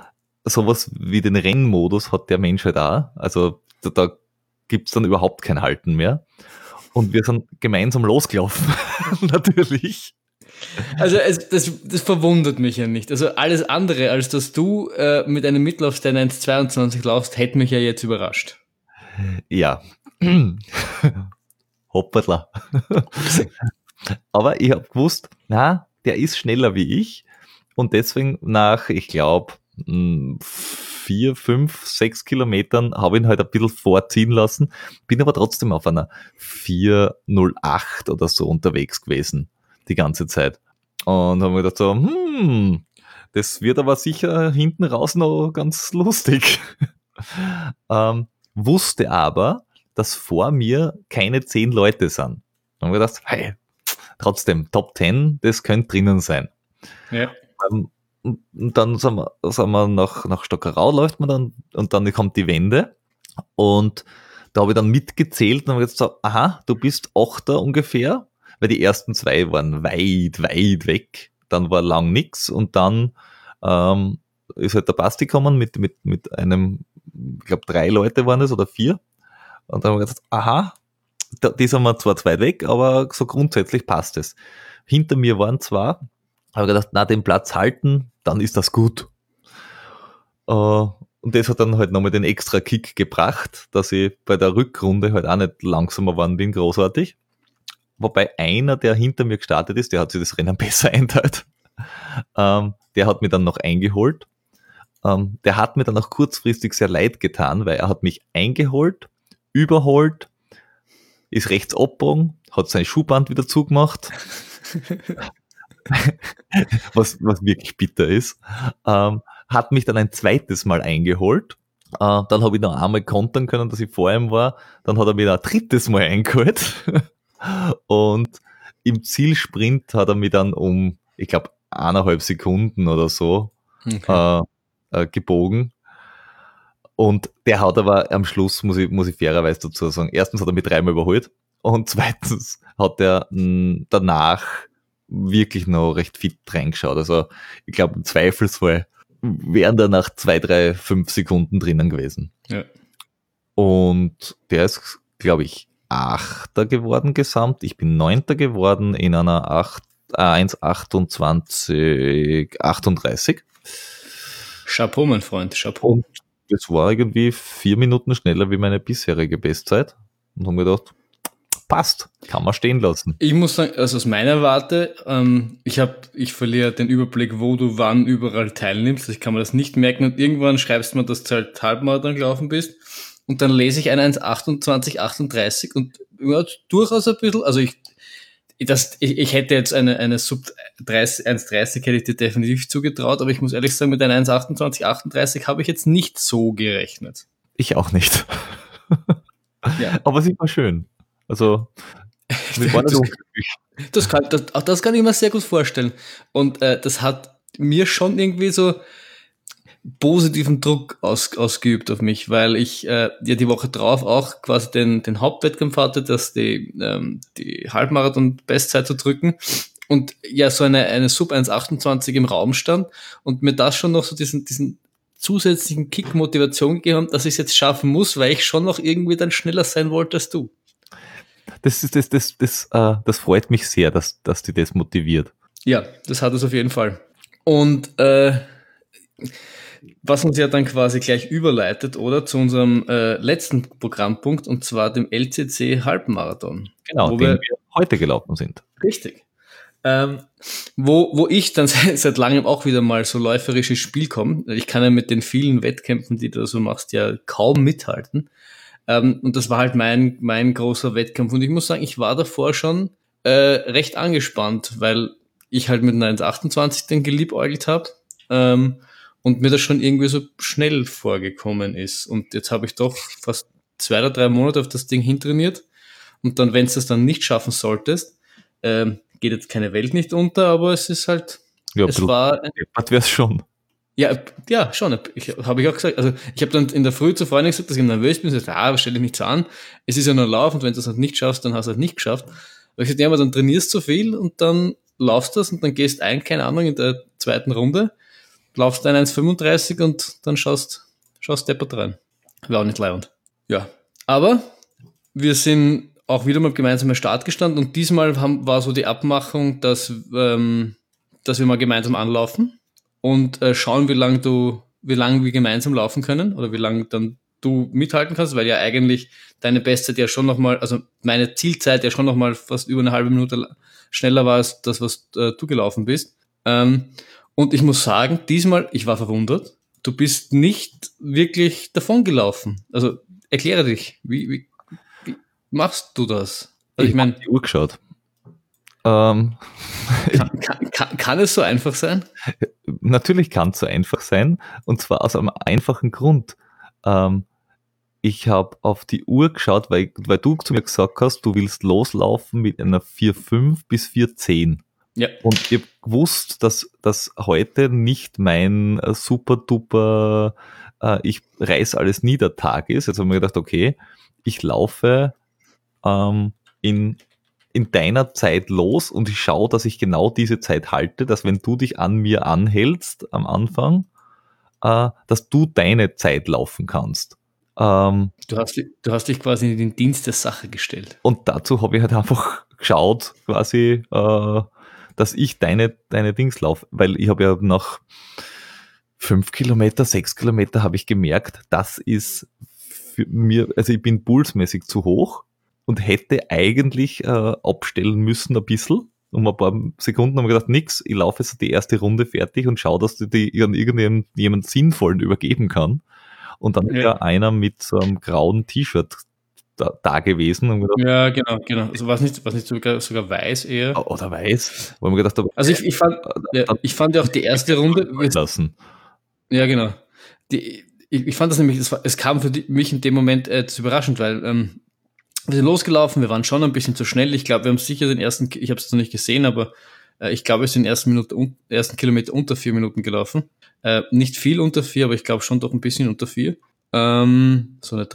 sowas wie den Rennmodus hat der Mensch halt auch. Also, da, da gibt's dann überhaupt kein Halten mehr. Und wir sind gemeinsam losgelaufen, natürlich. Also es, das, das verwundert mich ja nicht. Also alles andere, als dass du äh, mit einem Mitlaufstein 1,22 laufst, hätte mich ja jetzt überrascht. Ja. Hoppala. Aber ich habe gewusst, na, der ist schneller wie ich. Und deswegen nach, ich glaube, hm, vier, fünf, sechs Kilometern habe ich ihn halt ein bisschen vorziehen lassen, bin aber trotzdem auf einer 408 oder so unterwegs gewesen, die ganze Zeit. Und haben mir gedacht so, hm, das wird aber sicher hinten raus noch ganz lustig. ähm, wusste aber, dass vor mir keine zehn Leute sind. Und haben wir gedacht, hey, trotzdem, Top 10, das könnte drinnen sein. Ja. Ähm, und dann sind wir, sind wir nach, nach Stockerau läuft man dann und dann kommt die Wende und da habe ich dann mitgezählt und habe gesagt, aha, du bist Achter ungefähr, weil die ersten zwei waren weit, weit weg. Dann war lang nix und dann ähm, ist halt der Basti gekommen mit, mit, mit einem, ich glaube drei Leute waren es oder vier. Und dann haben wir gesagt, aha, die sind wir zwar zu weit weg, aber so grundsätzlich passt es. Hinter mir waren zwar, habe gedacht, na, den Platz halten, dann ist das gut. Uh, und das hat dann halt nochmal den extra Kick gebracht, dass ich bei der Rückrunde halt auch nicht langsamer geworden bin, großartig. Wobei einer, der hinter mir gestartet ist, der hat sich das Rennen besser einteilt. Ähm, der hat mir dann noch eingeholt. Ähm, der hat mir dann auch kurzfristig sehr leid getan, weil er hat mich eingeholt, überholt, ist rechts abgebogen, hat sein Schuhband wieder zugemacht. was, was wirklich bitter ist, ähm, hat mich dann ein zweites Mal eingeholt. Äh, dann habe ich noch einmal kontern können, dass ich vor ihm war. Dann hat er mich ein drittes Mal eingeholt. Und im Zielsprint hat er mich dann um, ich glaube, eineinhalb Sekunden oder so okay. äh, äh, gebogen. Und der hat aber am Schluss, muss ich, muss ich fairerweise dazu sagen, erstens hat er mich dreimal überholt und zweitens hat er mh, danach wirklich noch recht fit reingeschaut. Also ich glaube, im Zweifelsfall wären da nach zwei, drei, fünf Sekunden drinnen gewesen. Ja. Und der ist, glaube ich, Achter geworden gesamt. Ich bin Neunter geworden in einer 8, äh, 1,28, 38. Chapeau, mein Freund, Chapeau. Und das war irgendwie vier Minuten schneller wie meine bisherige Bestzeit. Und haben gedacht, passt, kann man stehen lassen. Ich muss sagen, also aus meiner Warte, ähm, ich habe, ich verliere den Überblick, wo du wann überall teilnimmst. Ich kann mir das nicht merken und irgendwann schreibst du mir, dass du halt Halbmarathon gelaufen bist und dann lese ich eine 1,28, 38 und ja, durchaus ein bisschen, also ich, das, ich, ich hätte jetzt eine, eine Sub 30, 1,30 hätte ich dir definitiv zugetraut, aber ich muss ehrlich sagen, mit einer 1,28, 38 habe ich jetzt nicht so gerechnet. Ich auch nicht. ja. Aber sie war schön. Also, das, das, kann, das, das kann ich mir sehr gut vorstellen. Und äh, das hat mir schon irgendwie so positiven Druck aus, ausgeübt auf mich, weil ich äh, ja die Woche drauf auch quasi den, den Hauptwettkampf hatte, dass die, ähm, die Halbmarathon-Bestzeit zu drücken und ja so eine, eine Sub 1,28 im Raum stand und mir das schon noch so diesen, diesen zusätzlichen Kick-Motivation gegeben, dass ich es jetzt schaffen muss, weil ich schon noch irgendwie dann schneller sein wollte als du das, ist, das, das, das, äh, das freut mich sehr, dass, dass die das motiviert. Ja, das hat es auf jeden Fall. Und äh, was uns ja dann quasi gleich überleitet, oder zu unserem äh, letzten Programmpunkt, und zwar dem LCC Halbmarathon. Genau, wo wir, wir heute gelaufen sind. Richtig. Ähm, wo, wo ich dann seit, seit langem auch wieder mal so läuferisch ins Spiel komme. Ich kann ja mit den vielen Wettkämpfen, die du so machst, ja kaum mithalten. Ähm, und das war halt mein, mein großer Wettkampf. Und ich muss sagen, ich war davor schon äh, recht angespannt, weil ich halt mit einer 1,28 dann geliebäugelt habe. Ähm, und mir das schon irgendwie so schnell vorgekommen ist. Und jetzt habe ich doch fast zwei oder drei Monate auf das Ding hintrainiert. Und dann, wenn es das dann nicht schaffen solltest, ähm, geht jetzt keine Welt nicht unter, aber es ist halt, ja, es war. Was wär's schon? Ja, ja, schon. Ich, habe ich auch gesagt. Also ich habe dann in der Früh zu Freunden gesagt, dass ich nervös bin. Ich ah, stell dich nicht so an. Es ist ja nur Lauf und wenn du das halt nicht schaffst, dann hast du es halt nicht geschafft. Aber ich gesagt, ja, aber dann trainierst du viel und dann laufst du das und dann gehst ein, keine Ahnung, in der zweiten Runde, laufst ein 1,35 und dann schaust, schaust deppert rein. War auch nicht leibend. Ja. Aber wir sind auch wieder mal gemeinsam am Start gestanden und diesmal haben, war so die Abmachung, dass, ähm, dass wir mal gemeinsam anlaufen und äh, schauen, wie lange du, wie lange wir gemeinsam laufen können oder wie lange dann du mithalten kannst, weil ja eigentlich deine Bestzeit ja schon nochmal, also meine Zielzeit ja schon nochmal fast über eine halbe Minute schneller war als das, was äh, du gelaufen bist. Ähm, und ich muss sagen, diesmal, ich war verwundert, du bist nicht wirklich davon gelaufen. Also erkläre dich, wie, wie, wie machst du das? Also ich, ich meine, die Uhr geschaut. Ähm, kann, kann, kann, kann, es so einfach sein? Natürlich kann es so einfach sein. Und zwar aus einem einfachen Grund. Ähm, ich habe auf die Uhr geschaut, weil, weil du zu mir gesagt hast, du willst loslaufen mit einer 4,5 bis 4,10. Ja. Und ich habe gewusst, dass das heute nicht mein äh, super duper, äh, ich reiß alles nieder Tag ist. Jetzt habe ich mir gedacht, okay, ich laufe ähm, in, in deiner Zeit los und ich schaue, dass ich genau diese Zeit halte, dass wenn du dich an mir anhältst am Anfang, äh, dass du deine Zeit laufen kannst. Ähm, du, hast, du hast dich quasi in den Dienst der Sache gestellt. Und dazu habe ich halt einfach geschaut, quasi, äh, dass ich deine, deine Dings laufe, weil ich habe ja nach fünf Kilometer, sechs Kilometer habe ich gemerkt, das ist für mir, also ich bin pulsmäßig zu hoch und hätte eigentlich äh, abstellen müssen ein bisschen. Um ein paar Sekunden haben wir gedacht, nix, ich laufe jetzt die erste Runde fertig und schaue, dass du die an irgendjemand Sinnvollen übergeben kann. Und dann ja. wäre einer mit so einem grauen T-Shirt da, da, gewesen. Und gedacht, ja, genau, genau. Also was nicht, was nicht sogar, sogar weiß eher. Oder weiß. Wo man gedacht habe, also ich, ich, fand, ja, ich fand ja auch die erste Runde. Lassen. Ja, genau. Die, ich, ich fand das nämlich, das war, es kam für die, mich in dem Moment äh, zu überraschend, weil ähm, wir sind losgelaufen, wir waren schon ein bisschen zu schnell. Ich glaube, wir haben sicher den ersten, ich habe es noch nicht gesehen, aber äh, ich glaube, wir sind den ersten, Minute, ersten Kilometer unter vier Minuten gelaufen. Äh, nicht viel unter vier, aber ich glaube schon doch ein bisschen unter vier. Ähm, so eine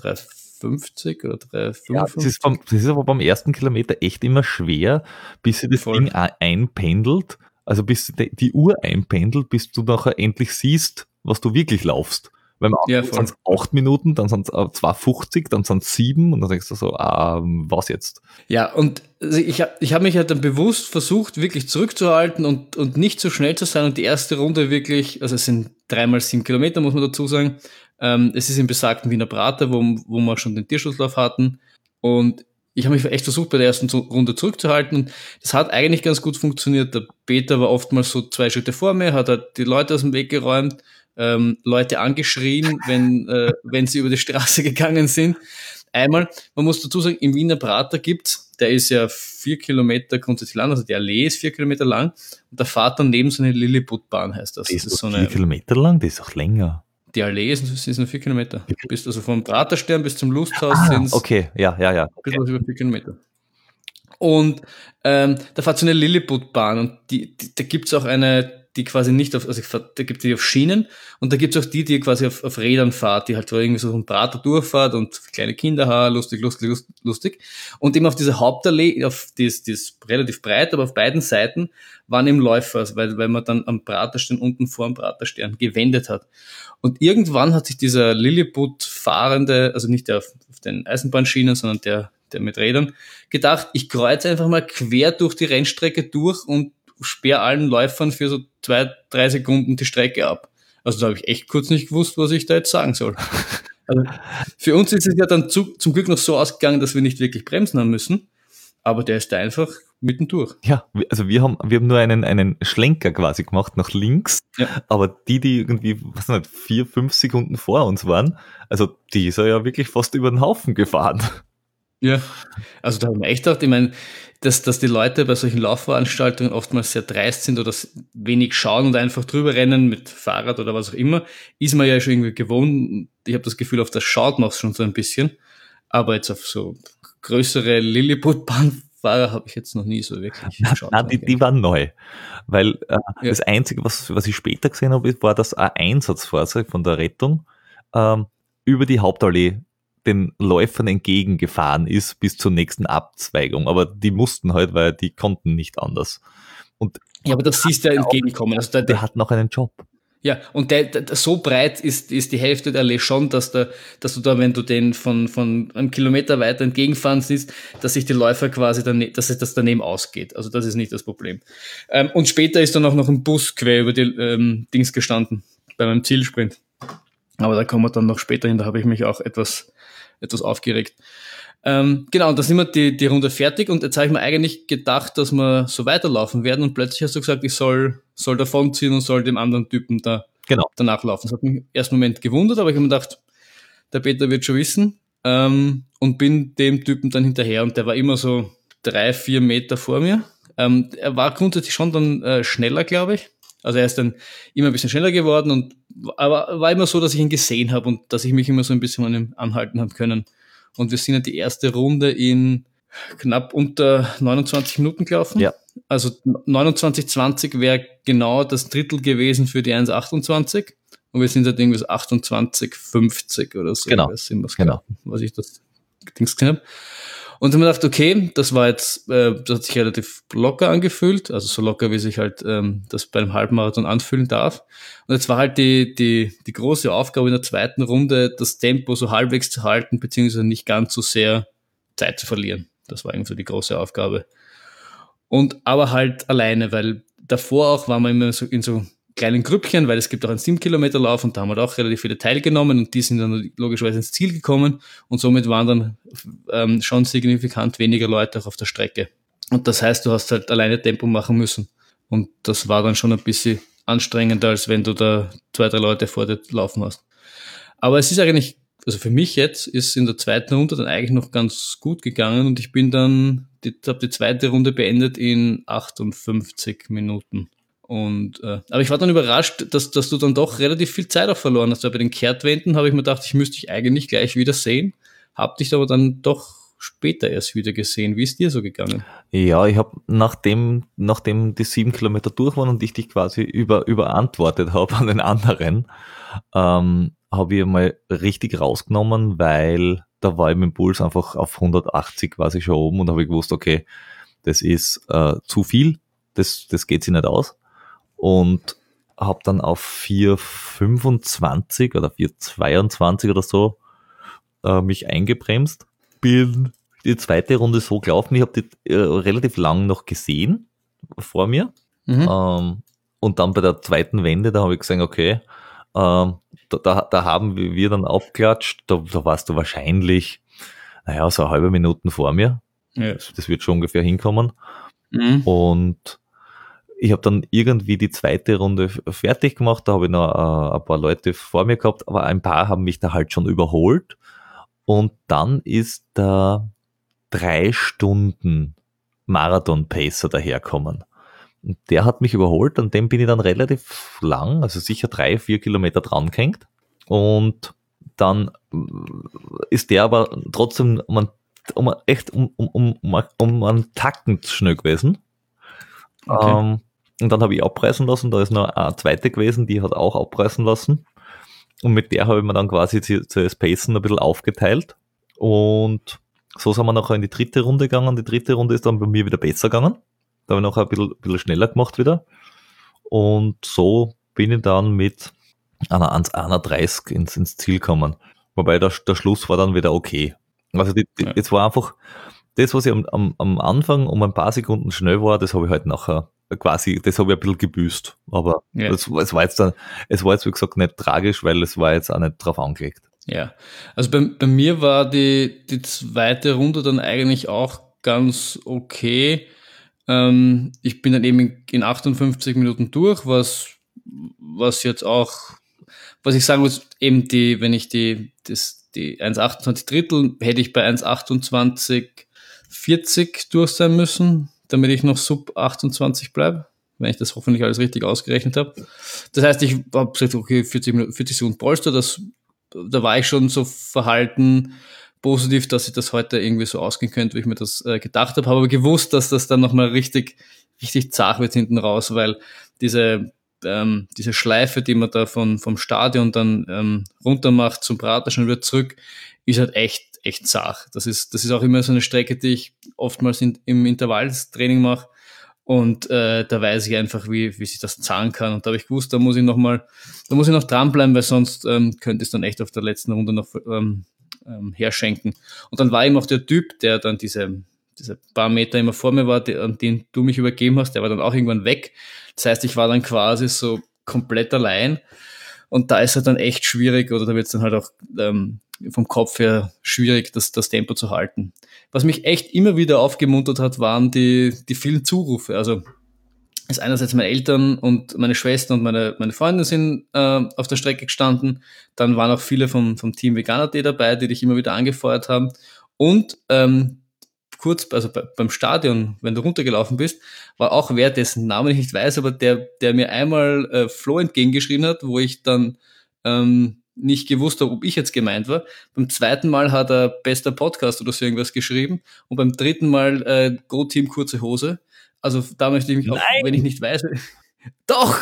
350 oder 355. Ja, das ist, vom, das ist aber beim ersten Kilometer echt immer schwer, bis sich das Voll. Ding einpendelt, also bis die Uhr einpendelt, bis du nachher endlich siehst, was du wirklich laufst. Weil man ja, sind es acht Minuten, dann sind es 2,50, dann sind es sieben und dann denkst du so, ah, was jetzt? Ja, und also ich habe ich hab mich halt dann bewusst versucht, wirklich zurückzuhalten und, und nicht zu so schnell zu sein und die erste Runde wirklich, also es sind dreimal sieben Kilometer, muss man dazu sagen. Ähm, es ist im besagten Wiener Prater, wo, wo wir schon den Tierschusslauf hatten. Und ich habe mich echt versucht, bei der ersten Runde zurückzuhalten. Und das hat eigentlich ganz gut funktioniert. Der Peter war oftmals so zwei Schritte vor mir, hat halt die Leute aus dem Weg geräumt ähm, Leute angeschrien, wenn, äh, wenn sie über die Straße gegangen sind. Einmal, man muss dazu sagen, im Wiener Prater gibt's, der ist ja vier Kilometer grundsätzlich lang, also die Allee ist vier Kilometer lang und der fahrt dann neben so eine Lilliputbahn, heißt das. Die ist, das ist so eine, vier Kilometer lang, die ist auch länger. Die Allee ist, ist nur vier Kilometer. Bis, also vom Praterstern bis zum Lusthaus ah, sind Okay, ja, ja, ja. Okay. Bisschen was über vier Kilometer. Und ähm, da fährt so eine Lilliputbahn und die, die, da gibt's auch eine die quasi nicht auf, also da gibt es die auf Schienen und da gibt es auch die, die quasi auf, auf Rädern fahrt, die halt irgendwie so ein Prater durchfahrt und kleine Kinder haben, lustig, lustig, lustig. Und eben auf dieser Hauptallee, auf die ist, die ist relativ breit, aber auf beiden Seiten waren eben Läufer, also weil, weil man dann am Praterstern unten vor dem Praterstern gewendet hat. Und irgendwann hat sich dieser Lilliput-Fahrende, also nicht der auf, auf den Eisenbahnschienen, sondern der, der mit Rädern, gedacht, ich kreuze einfach mal quer durch die Rennstrecke durch und sperre allen Läufern für so zwei, drei Sekunden die Strecke ab. Also da habe ich echt kurz nicht gewusst, was ich da jetzt sagen soll. Also für uns ist es ja dann zu, zum Glück noch so ausgegangen, dass wir nicht wirklich bremsen haben müssen. Aber der ist da einfach mittendurch. Ja, also wir haben, wir haben nur einen, einen Schlenker quasi gemacht nach links, ja. aber die, die irgendwie, was nicht, vier, fünf Sekunden vor uns waren, also die ist ja wirklich fast über den Haufen gefahren. Ja, also da haben wir echt gedacht, ich meine, dass, dass die Leute bei solchen Laufveranstaltungen oftmals sehr dreist sind oder wenig schauen und einfach drüber rennen mit Fahrrad oder was auch immer, ist man ja schon irgendwie gewohnt. Ich habe das Gefühl, auf das schaut man schon so ein bisschen. Aber jetzt auf so größere Lilliput-Bahnfahrer habe ich jetzt noch nie so wirklich geschaut. Nein, die, die waren neu. Weil äh, ja. das Einzige, was, was ich später gesehen habe, war das Einsatzfahrzeug von der Rettung ähm, über die Hauptallee den Läufern entgegengefahren ist bis zur nächsten Abzweigung. Aber die mussten halt, weil die konnten nicht anders. Und ja, aber das siehst du ja entgegenkommen. Also der, der, hat noch einen Job. Ja, und der, der, so breit ist, ist die Hälfte der Allee schon, dass, der, dass du da, wenn du den von, von einem Kilometer weiter entgegenfahren siehst, dass sich die Läufer quasi dann, dass sich das daneben ausgeht. Also das ist nicht das Problem. Ähm, und später ist dann auch noch ein Bus quer über die ähm, Dings gestanden, bei meinem Zielsprint. Aber da kommen wir dann noch später hin, da habe ich mich auch etwas, etwas aufgeregt. Ähm, genau, und da sind wir die, die Runde fertig und jetzt habe ich mir eigentlich gedacht, dass wir so weiterlaufen werden und plötzlich hast du gesagt, ich soll, soll davonziehen und soll dem anderen Typen da genau. danach laufen. Das hat mich im ersten Moment gewundert, aber ich habe mir gedacht, der Peter wird schon wissen ähm, und bin dem Typen dann hinterher und der war immer so drei, vier Meter vor mir. Ähm, er war grundsätzlich schon dann äh, schneller, glaube ich. Also er ist dann immer ein bisschen schneller geworden und aber war immer so, dass ich ihn gesehen habe und dass ich mich immer so ein bisschen an ihm anhalten habe können. Und wir sind ja die erste Runde in knapp unter 29 Minuten gelaufen. Ja. Also 29,20 wäre genau das Drittel gewesen für die 1,28. Und wir sind halt irgendwie so 28,50 oder so. Genau. genau. Was ich das Dings gesehen habe. Und dann haben wir gedacht, okay, das war jetzt, äh, das hat sich relativ locker angefühlt, also so locker, wie sich halt ähm, das bei einem Halbmarathon anfühlen darf. Und jetzt war halt die, die, die große Aufgabe in der zweiten Runde, das Tempo so halbwegs zu halten, beziehungsweise nicht ganz so sehr Zeit zu verlieren. Das war irgendwie so die große Aufgabe. Und aber halt alleine, weil davor auch waren wir immer so in so kleinen Grüppchen, weil es gibt auch einen 7-Kilometer-Lauf und da haben wir auch relativ viele teilgenommen und die sind dann logischerweise ins Ziel gekommen und somit waren dann ähm, schon signifikant weniger Leute auch auf der Strecke. Und das heißt, du hast halt alleine Tempo machen müssen. Und das war dann schon ein bisschen anstrengender, als wenn du da zwei, drei Leute vor dir laufen hast. Aber es ist eigentlich, also für mich jetzt, ist in der zweiten Runde dann eigentlich noch ganz gut gegangen und ich bin dann, habe die zweite Runde beendet in 58 Minuten. Und, äh, aber ich war dann überrascht, dass, dass du dann doch relativ viel Zeit auch verloren hast. Weil bei den Kehrtwenden habe ich mir gedacht, ich müsste dich eigentlich gleich wieder sehen, hab dich aber dann doch später erst wieder gesehen. Wie ist dir so gegangen? Ja, ich habe nachdem, nachdem die sieben Kilometer durch waren und ich dich quasi über, überantwortet habe an den anderen, ähm, habe ich mal richtig rausgenommen, weil da war ich mit dem Puls einfach auf 180 quasi schon oben und habe gewusst, okay, das ist äh, zu viel, das, das geht sich nicht aus und habe dann auf 4,25 oder 4,22 oder so äh, mich eingebremst. Bin die zweite Runde so gelaufen, ich habe die äh, relativ lang noch gesehen vor mir. Mhm. Ähm, und dann bei der zweiten Wende, da habe ich gesagt, okay, ähm, da, da, da, haben wir dann aufklatscht, da, da warst du wahrscheinlich, naja, so eine halbe Minute vor mir. Ja. Das wird schon ungefähr hinkommen. Mhm. Und ich habe dann irgendwie die zweite Runde fertig gemacht, da habe ich noch äh, ein paar Leute vor mir gehabt, aber ein paar haben mich da halt schon überholt. Und dann ist der drei Stunden Marathon-Pacer daherkommen. Und der hat mich überholt, und dem bin ich dann relativ lang, also sicher drei, vier Kilometer dran gehängt. Und dann ist der aber trotzdem um, ein, um echt um, um, um, um einen Tacken schnell gewesen. Okay. Ähm, und dann habe ich abreißen lassen, da ist noch eine zweite gewesen, die hat auch abreißen lassen. Und mit der habe ich mir dann quasi zu, zu Spacen ein bisschen aufgeteilt. Und so sind wir nachher in die dritte Runde gegangen. Die dritte Runde ist dann bei mir wieder besser gegangen. Da habe ich noch ein bisschen, ein bisschen schneller gemacht wieder. Und so bin ich dann mit einer 1,31 ins, ins Ziel gekommen. Wobei der, der Schluss war dann wieder okay. Also die, die, ja. es war einfach, das, was ich am, am, am Anfang um ein paar Sekunden schnell war, das habe ich halt nachher quasi, das habe ich ein bisschen gebüßt. Aber ja. es, es, war jetzt dann, es war jetzt wie gesagt nicht tragisch, weil es war jetzt auch nicht drauf angelegt. Ja, also bei, bei mir war die, die zweite Runde dann eigentlich auch ganz okay. Ähm, ich bin dann eben in 58 Minuten durch, was, was jetzt auch, was ich sagen muss, eben die, wenn ich die, das, die 1,28 Drittel, hätte ich bei 1,28 40 durch sein müssen damit ich noch sub 28 bleibe, wenn ich das hoffentlich alles richtig ausgerechnet habe. Das heißt, ich habe gesagt, okay, 40, Minuten, 40 Sekunden Polster, das, da war ich schon so verhalten positiv, dass ich das heute irgendwie so ausgehen könnte, wie ich mir das äh, gedacht habe, habe aber gewusst, dass das dann nochmal richtig, richtig zart wird hinten raus, weil diese, ähm, diese Schleife, die man da von, vom Stadion dann ähm, runter macht zum Prater schon wieder zurück, ist halt echt echt zart. Das ist, das ist auch immer so eine Strecke, die ich oftmals in, im Intervalltraining mache. Und äh, da weiß ich einfach, wie, wie sich das zahlen kann. Und da habe ich gewusst, da muss ich noch da muss ich noch dranbleiben, weil sonst ähm, könnte es dann echt auf der letzten Runde noch ähm, ähm, herschenken. Und dann war eben auch der Typ, der dann diese, diese paar Meter immer vor mir war, die, an den du mich übergeben hast, der war dann auch irgendwann weg. Das heißt, ich war dann quasi so komplett allein. Und da ist es dann echt schwierig, oder da wird es dann halt auch ähm, vom Kopf her schwierig, das, das Tempo zu halten. Was mich echt immer wieder aufgemuntert hat, waren die, die vielen Zurufe. Also ist einerseits meine Eltern und meine Schwester und meine, meine Freunde sind äh, auf der Strecke gestanden. Dann waren auch viele vom, vom Team Veganer.de dabei, die dich immer wieder angefeuert haben. Und ähm, kurz, also bei, beim Stadion, wenn du runtergelaufen bist, war auch wer, dessen Namen ich nicht weiß, aber der, der mir einmal äh, Flo entgegengeschrien hat, wo ich dann ähm, nicht gewusst habe, ob ich jetzt gemeint war. Beim zweiten Mal hat er bester Podcast oder so irgendwas geschrieben und beim dritten Mal äh, Go Team kurze Hose. Also da möchte ich mich auch, wenn ich nicht weiß, doch,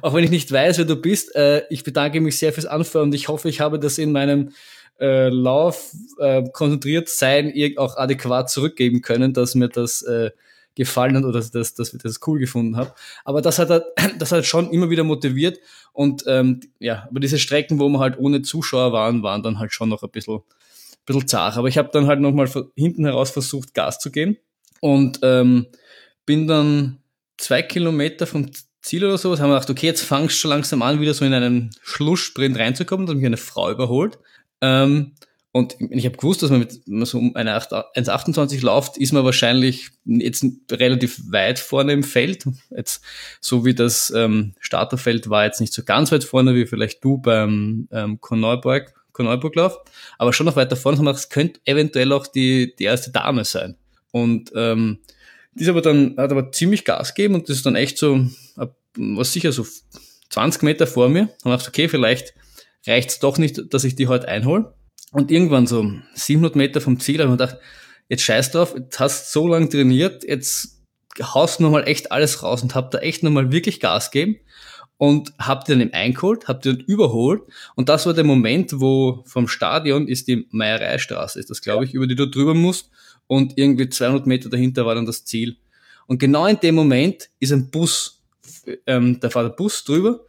auch wenn ich nicht weiß, wer du bist, äh, ich bedanke mich sehr fürs Anführen und ich hoffe, ich habe das in meinem äh, Lauf äh, konzentriert sein auch adäquat zurückgeben können, dass mir das äh, gefallen hat oder dass, dass, dass ich das cool gefunden habe. Aber das hat, das hat schon immer wieder motiviert und ähm, ja, aber diese Strecken, wo wir halt ohne Zuschauer waren, waren dann halt schon noch ein bisschen, ein bisschen zart. Aber ich habe dann halt nochmal hinten heraus versucht, Gas zu geben und ähm, bin dann zwei Kilometer vom Ziel oder sowas, haben wir gedacht, okay, jetzt fangst du langsam an, wieder so in einen Schlusssprint reinzukommen. Dann hat mich eine Frau überholt. Ähm, und ich habe gewusst, dass man mit so um eine 1,28 läuft, ist man wahrscheinlich jetzt relativ weit vorne im Feld. Jetzt, so wie das ähm, Starterfeld war jetzt nicht so ganz weit vorne, wie vielleicht du beim ähm, Korneuburg, Korneuburglauf, aber schon noch weiter vorne. Es könnte eventuell auch die, die erste Dame sein. Und ähm, die ist aber dann, hat aber ziemlich Gas gegeben und das ist dann echt so, was sicher so 20 Meter vor mir. Und dachte, okay, vielleicht reicht's doch nicht, dass ich die heute einhole. Und irgendwann so 700 Meter vom Ziel habe ich mir gedacht, jetzt scheiß drauf, jetzt hast so lange trainiert, jetzt haust du nochmal echt alles raus und hab da echt nochmal wirklich Gas gegeben und hab dann eingeholt, hab den überholt und das war der Moment, wo vom Stadion ist die Meiereistraße, ist das glaube ich, über die du drüber musst und irgendwie 200 Meter dahinter war dann das Ziel. Und genau in dem Moment ist ein Bus, ähm, da fährt der Bus drüber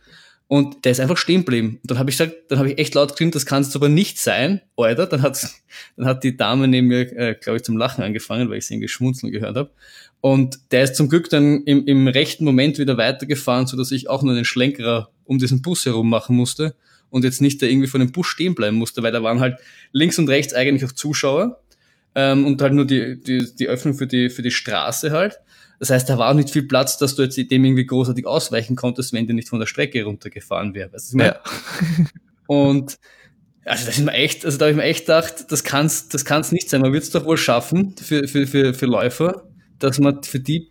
und der ist einfach stehen geblieben. Und dann habe ich gesagt, dann habe ich echt laut geschrieben, das kann es aber nicht sein, Alter. Dann hat, dann hat die Dame neben mir, äh, glaube ich, zum Lachen angefangen, weil ich sie irgendwie schmunzeln gehört habe. Und der ist zum Glück dann im, im rechten Moment wieder weitergefahren, so dass ich auch nur einen Schlenkerer um diesen Bus herum machen musste und jetzt nicht da irgendwie vor dem Bus stehen bleiben musste, weil da waren halt links und rechts eigentlich auch Zuschauer ähm, und halt nur die, die, die Öffnung für die, für die Straße halt. Das heißt, da war auch nicht viel Platz, dass du jetzt dem irgendwie großartig ausweichen konntest, wenn der nicht von der Strecke runtergefahren wäre. Weißt du, ja. Und also das ist mir echt, also da habe ich mir echt gedacht, das kann's, das kann's nicht sein. Man wird es doch wohl schaffen für, für, für, für Läufer, dass man für die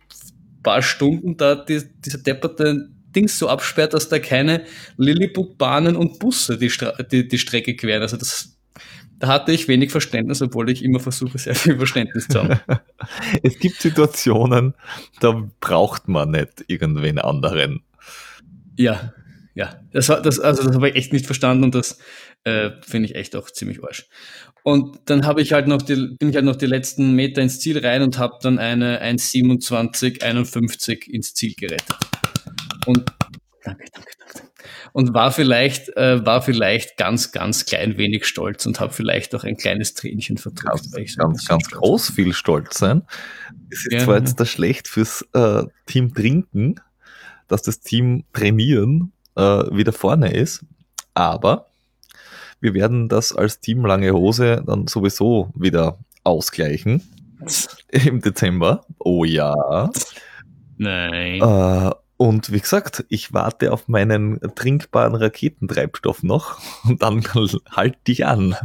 paar Stunden da die, diese depperte Dings so absperrt, dass da keine Lilliput-Bahnen und Busse die, Stra die, die Strecke queren. Also das da hatte ich wenig Verständnis, obwohl ich immer versuche, sehr viel Verständnis zu haben. es gibt Situationen, da braucht man nicht irgendwen anderen. Ja, ja. Das, das, also das habe ich echt nicht verstanden und das äh, finde ich echt auch ziemlich arsch. Und dann habe ich halt noch die, bin ich halt noch die letzten Meter ins Ziel rein und habe dann eine 1,27,51 ins Ziel gerettet. Und danke, danke, danke und war vielleicht, äh, war vielleicht ganz, ganz klein wenig stolz und habe vielleicht auch ein kleines Tränchen verdrückt. Ganz, ganz, ganz groß viel Stolz sein. Es ist ja, zwar jetzt da schlecht fürs äh, Team Trinken, dass das Team Trainieren äh, wieder vorne ist, aber wir werden das als Team Lange Hose dann sowieso wieder ausgleichen im Dezember. Oh ja. Nein. Äh, und wie gesagt, ich warte auf meinen trinkbaren Raketentreibstoff noch und dann halt dich an.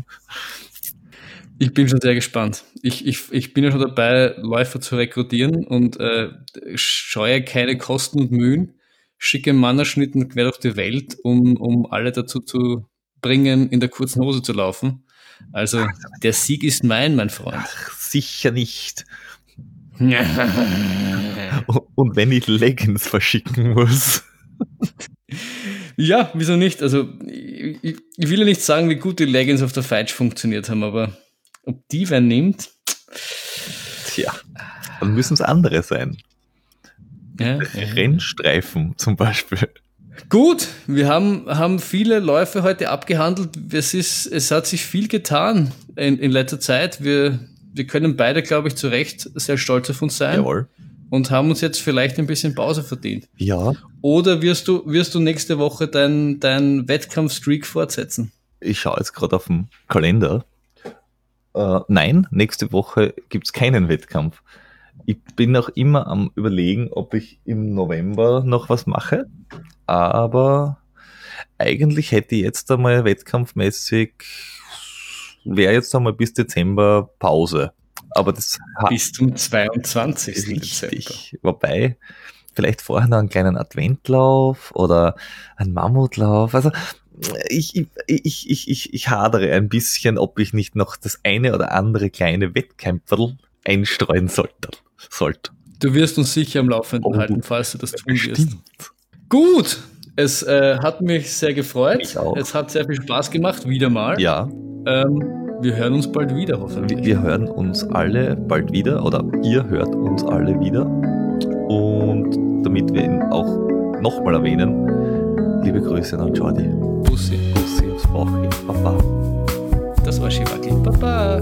Ich bin schon sehr gespannt. Ich, ich, ich bin ja schon dabei, Läufer zu rekrutieren und äh, scheue keine Kosten und Mühen, schicke Mannerschnitten quer durch die Welt, um, um alle dazu zu bringen, in der kurzen Hose zu laufen. Also der Sieg ist mein, mein Freund. Ach, sicher nicht. Und wenn ich Leggings verschicken muss. Ja, wieso nicht? Also, ich, ich, will ja nicht sagen, wie gut die Leggings auf der Feitsch funktioniert haben, aber ob die wer nimmt. Tja, dann müssen es andere sein. Ja, Rennstreifen zum Beispiel. Gut, wir haben, haben viele Läufe heute abgehandelt. Es, ist, es hat sich viel getan in, in letzter Zeit. Wir, wir können beide, glaube ich, zu Recht sehr stolz auf uns sein. Jawohl. Und haben uns jetzt vielleicht ein bisschen Pause verdient. Ja. Oder wirst du, wirst du nächste Woche deinen dein Wettkampfstreak fortsetzen? Ich schaue jetzt gerade auf den Kalender. Äh, nein, nächste Woche gibt's keinen Wettkampf. Ich bin noch immer am überlegen, ob ich im November noch was mache. Aber eigentlich hätte ich jetzt einmal wettkampfmäßig, wäre jetzt einmal bis Dezember Pause. Aber das bis zum 22. Richtig. Dezember. Wobei, vielleicht vorher noch einen kleinen Adventlauf oder einen Mammutlauf. Also ich, ich, ich, ich, ich hadere ein bisschen, ob ich nicht noch das eine oder andere kleine Wettkämpferl einstreuen sollte. sollte. Du wirst uns sicher am Laufenden oh, halten, falls du das tun wirst. Gut, es äh, hat mich sehr gefreut. Es hat sehr viel Spaß gemacht, wieder mal. Ja. Ähm, wir hören uns bald wieder, hoffentlich. Wir hören uns alle bald wieder oder ihr hört uns alle wieder. Und damit wir ihn auch nochmal erwähnen, liebe Grüße an Jordi. Bussi. Bussi aufs Bauch. Baba. Das war Shivaki. Baba.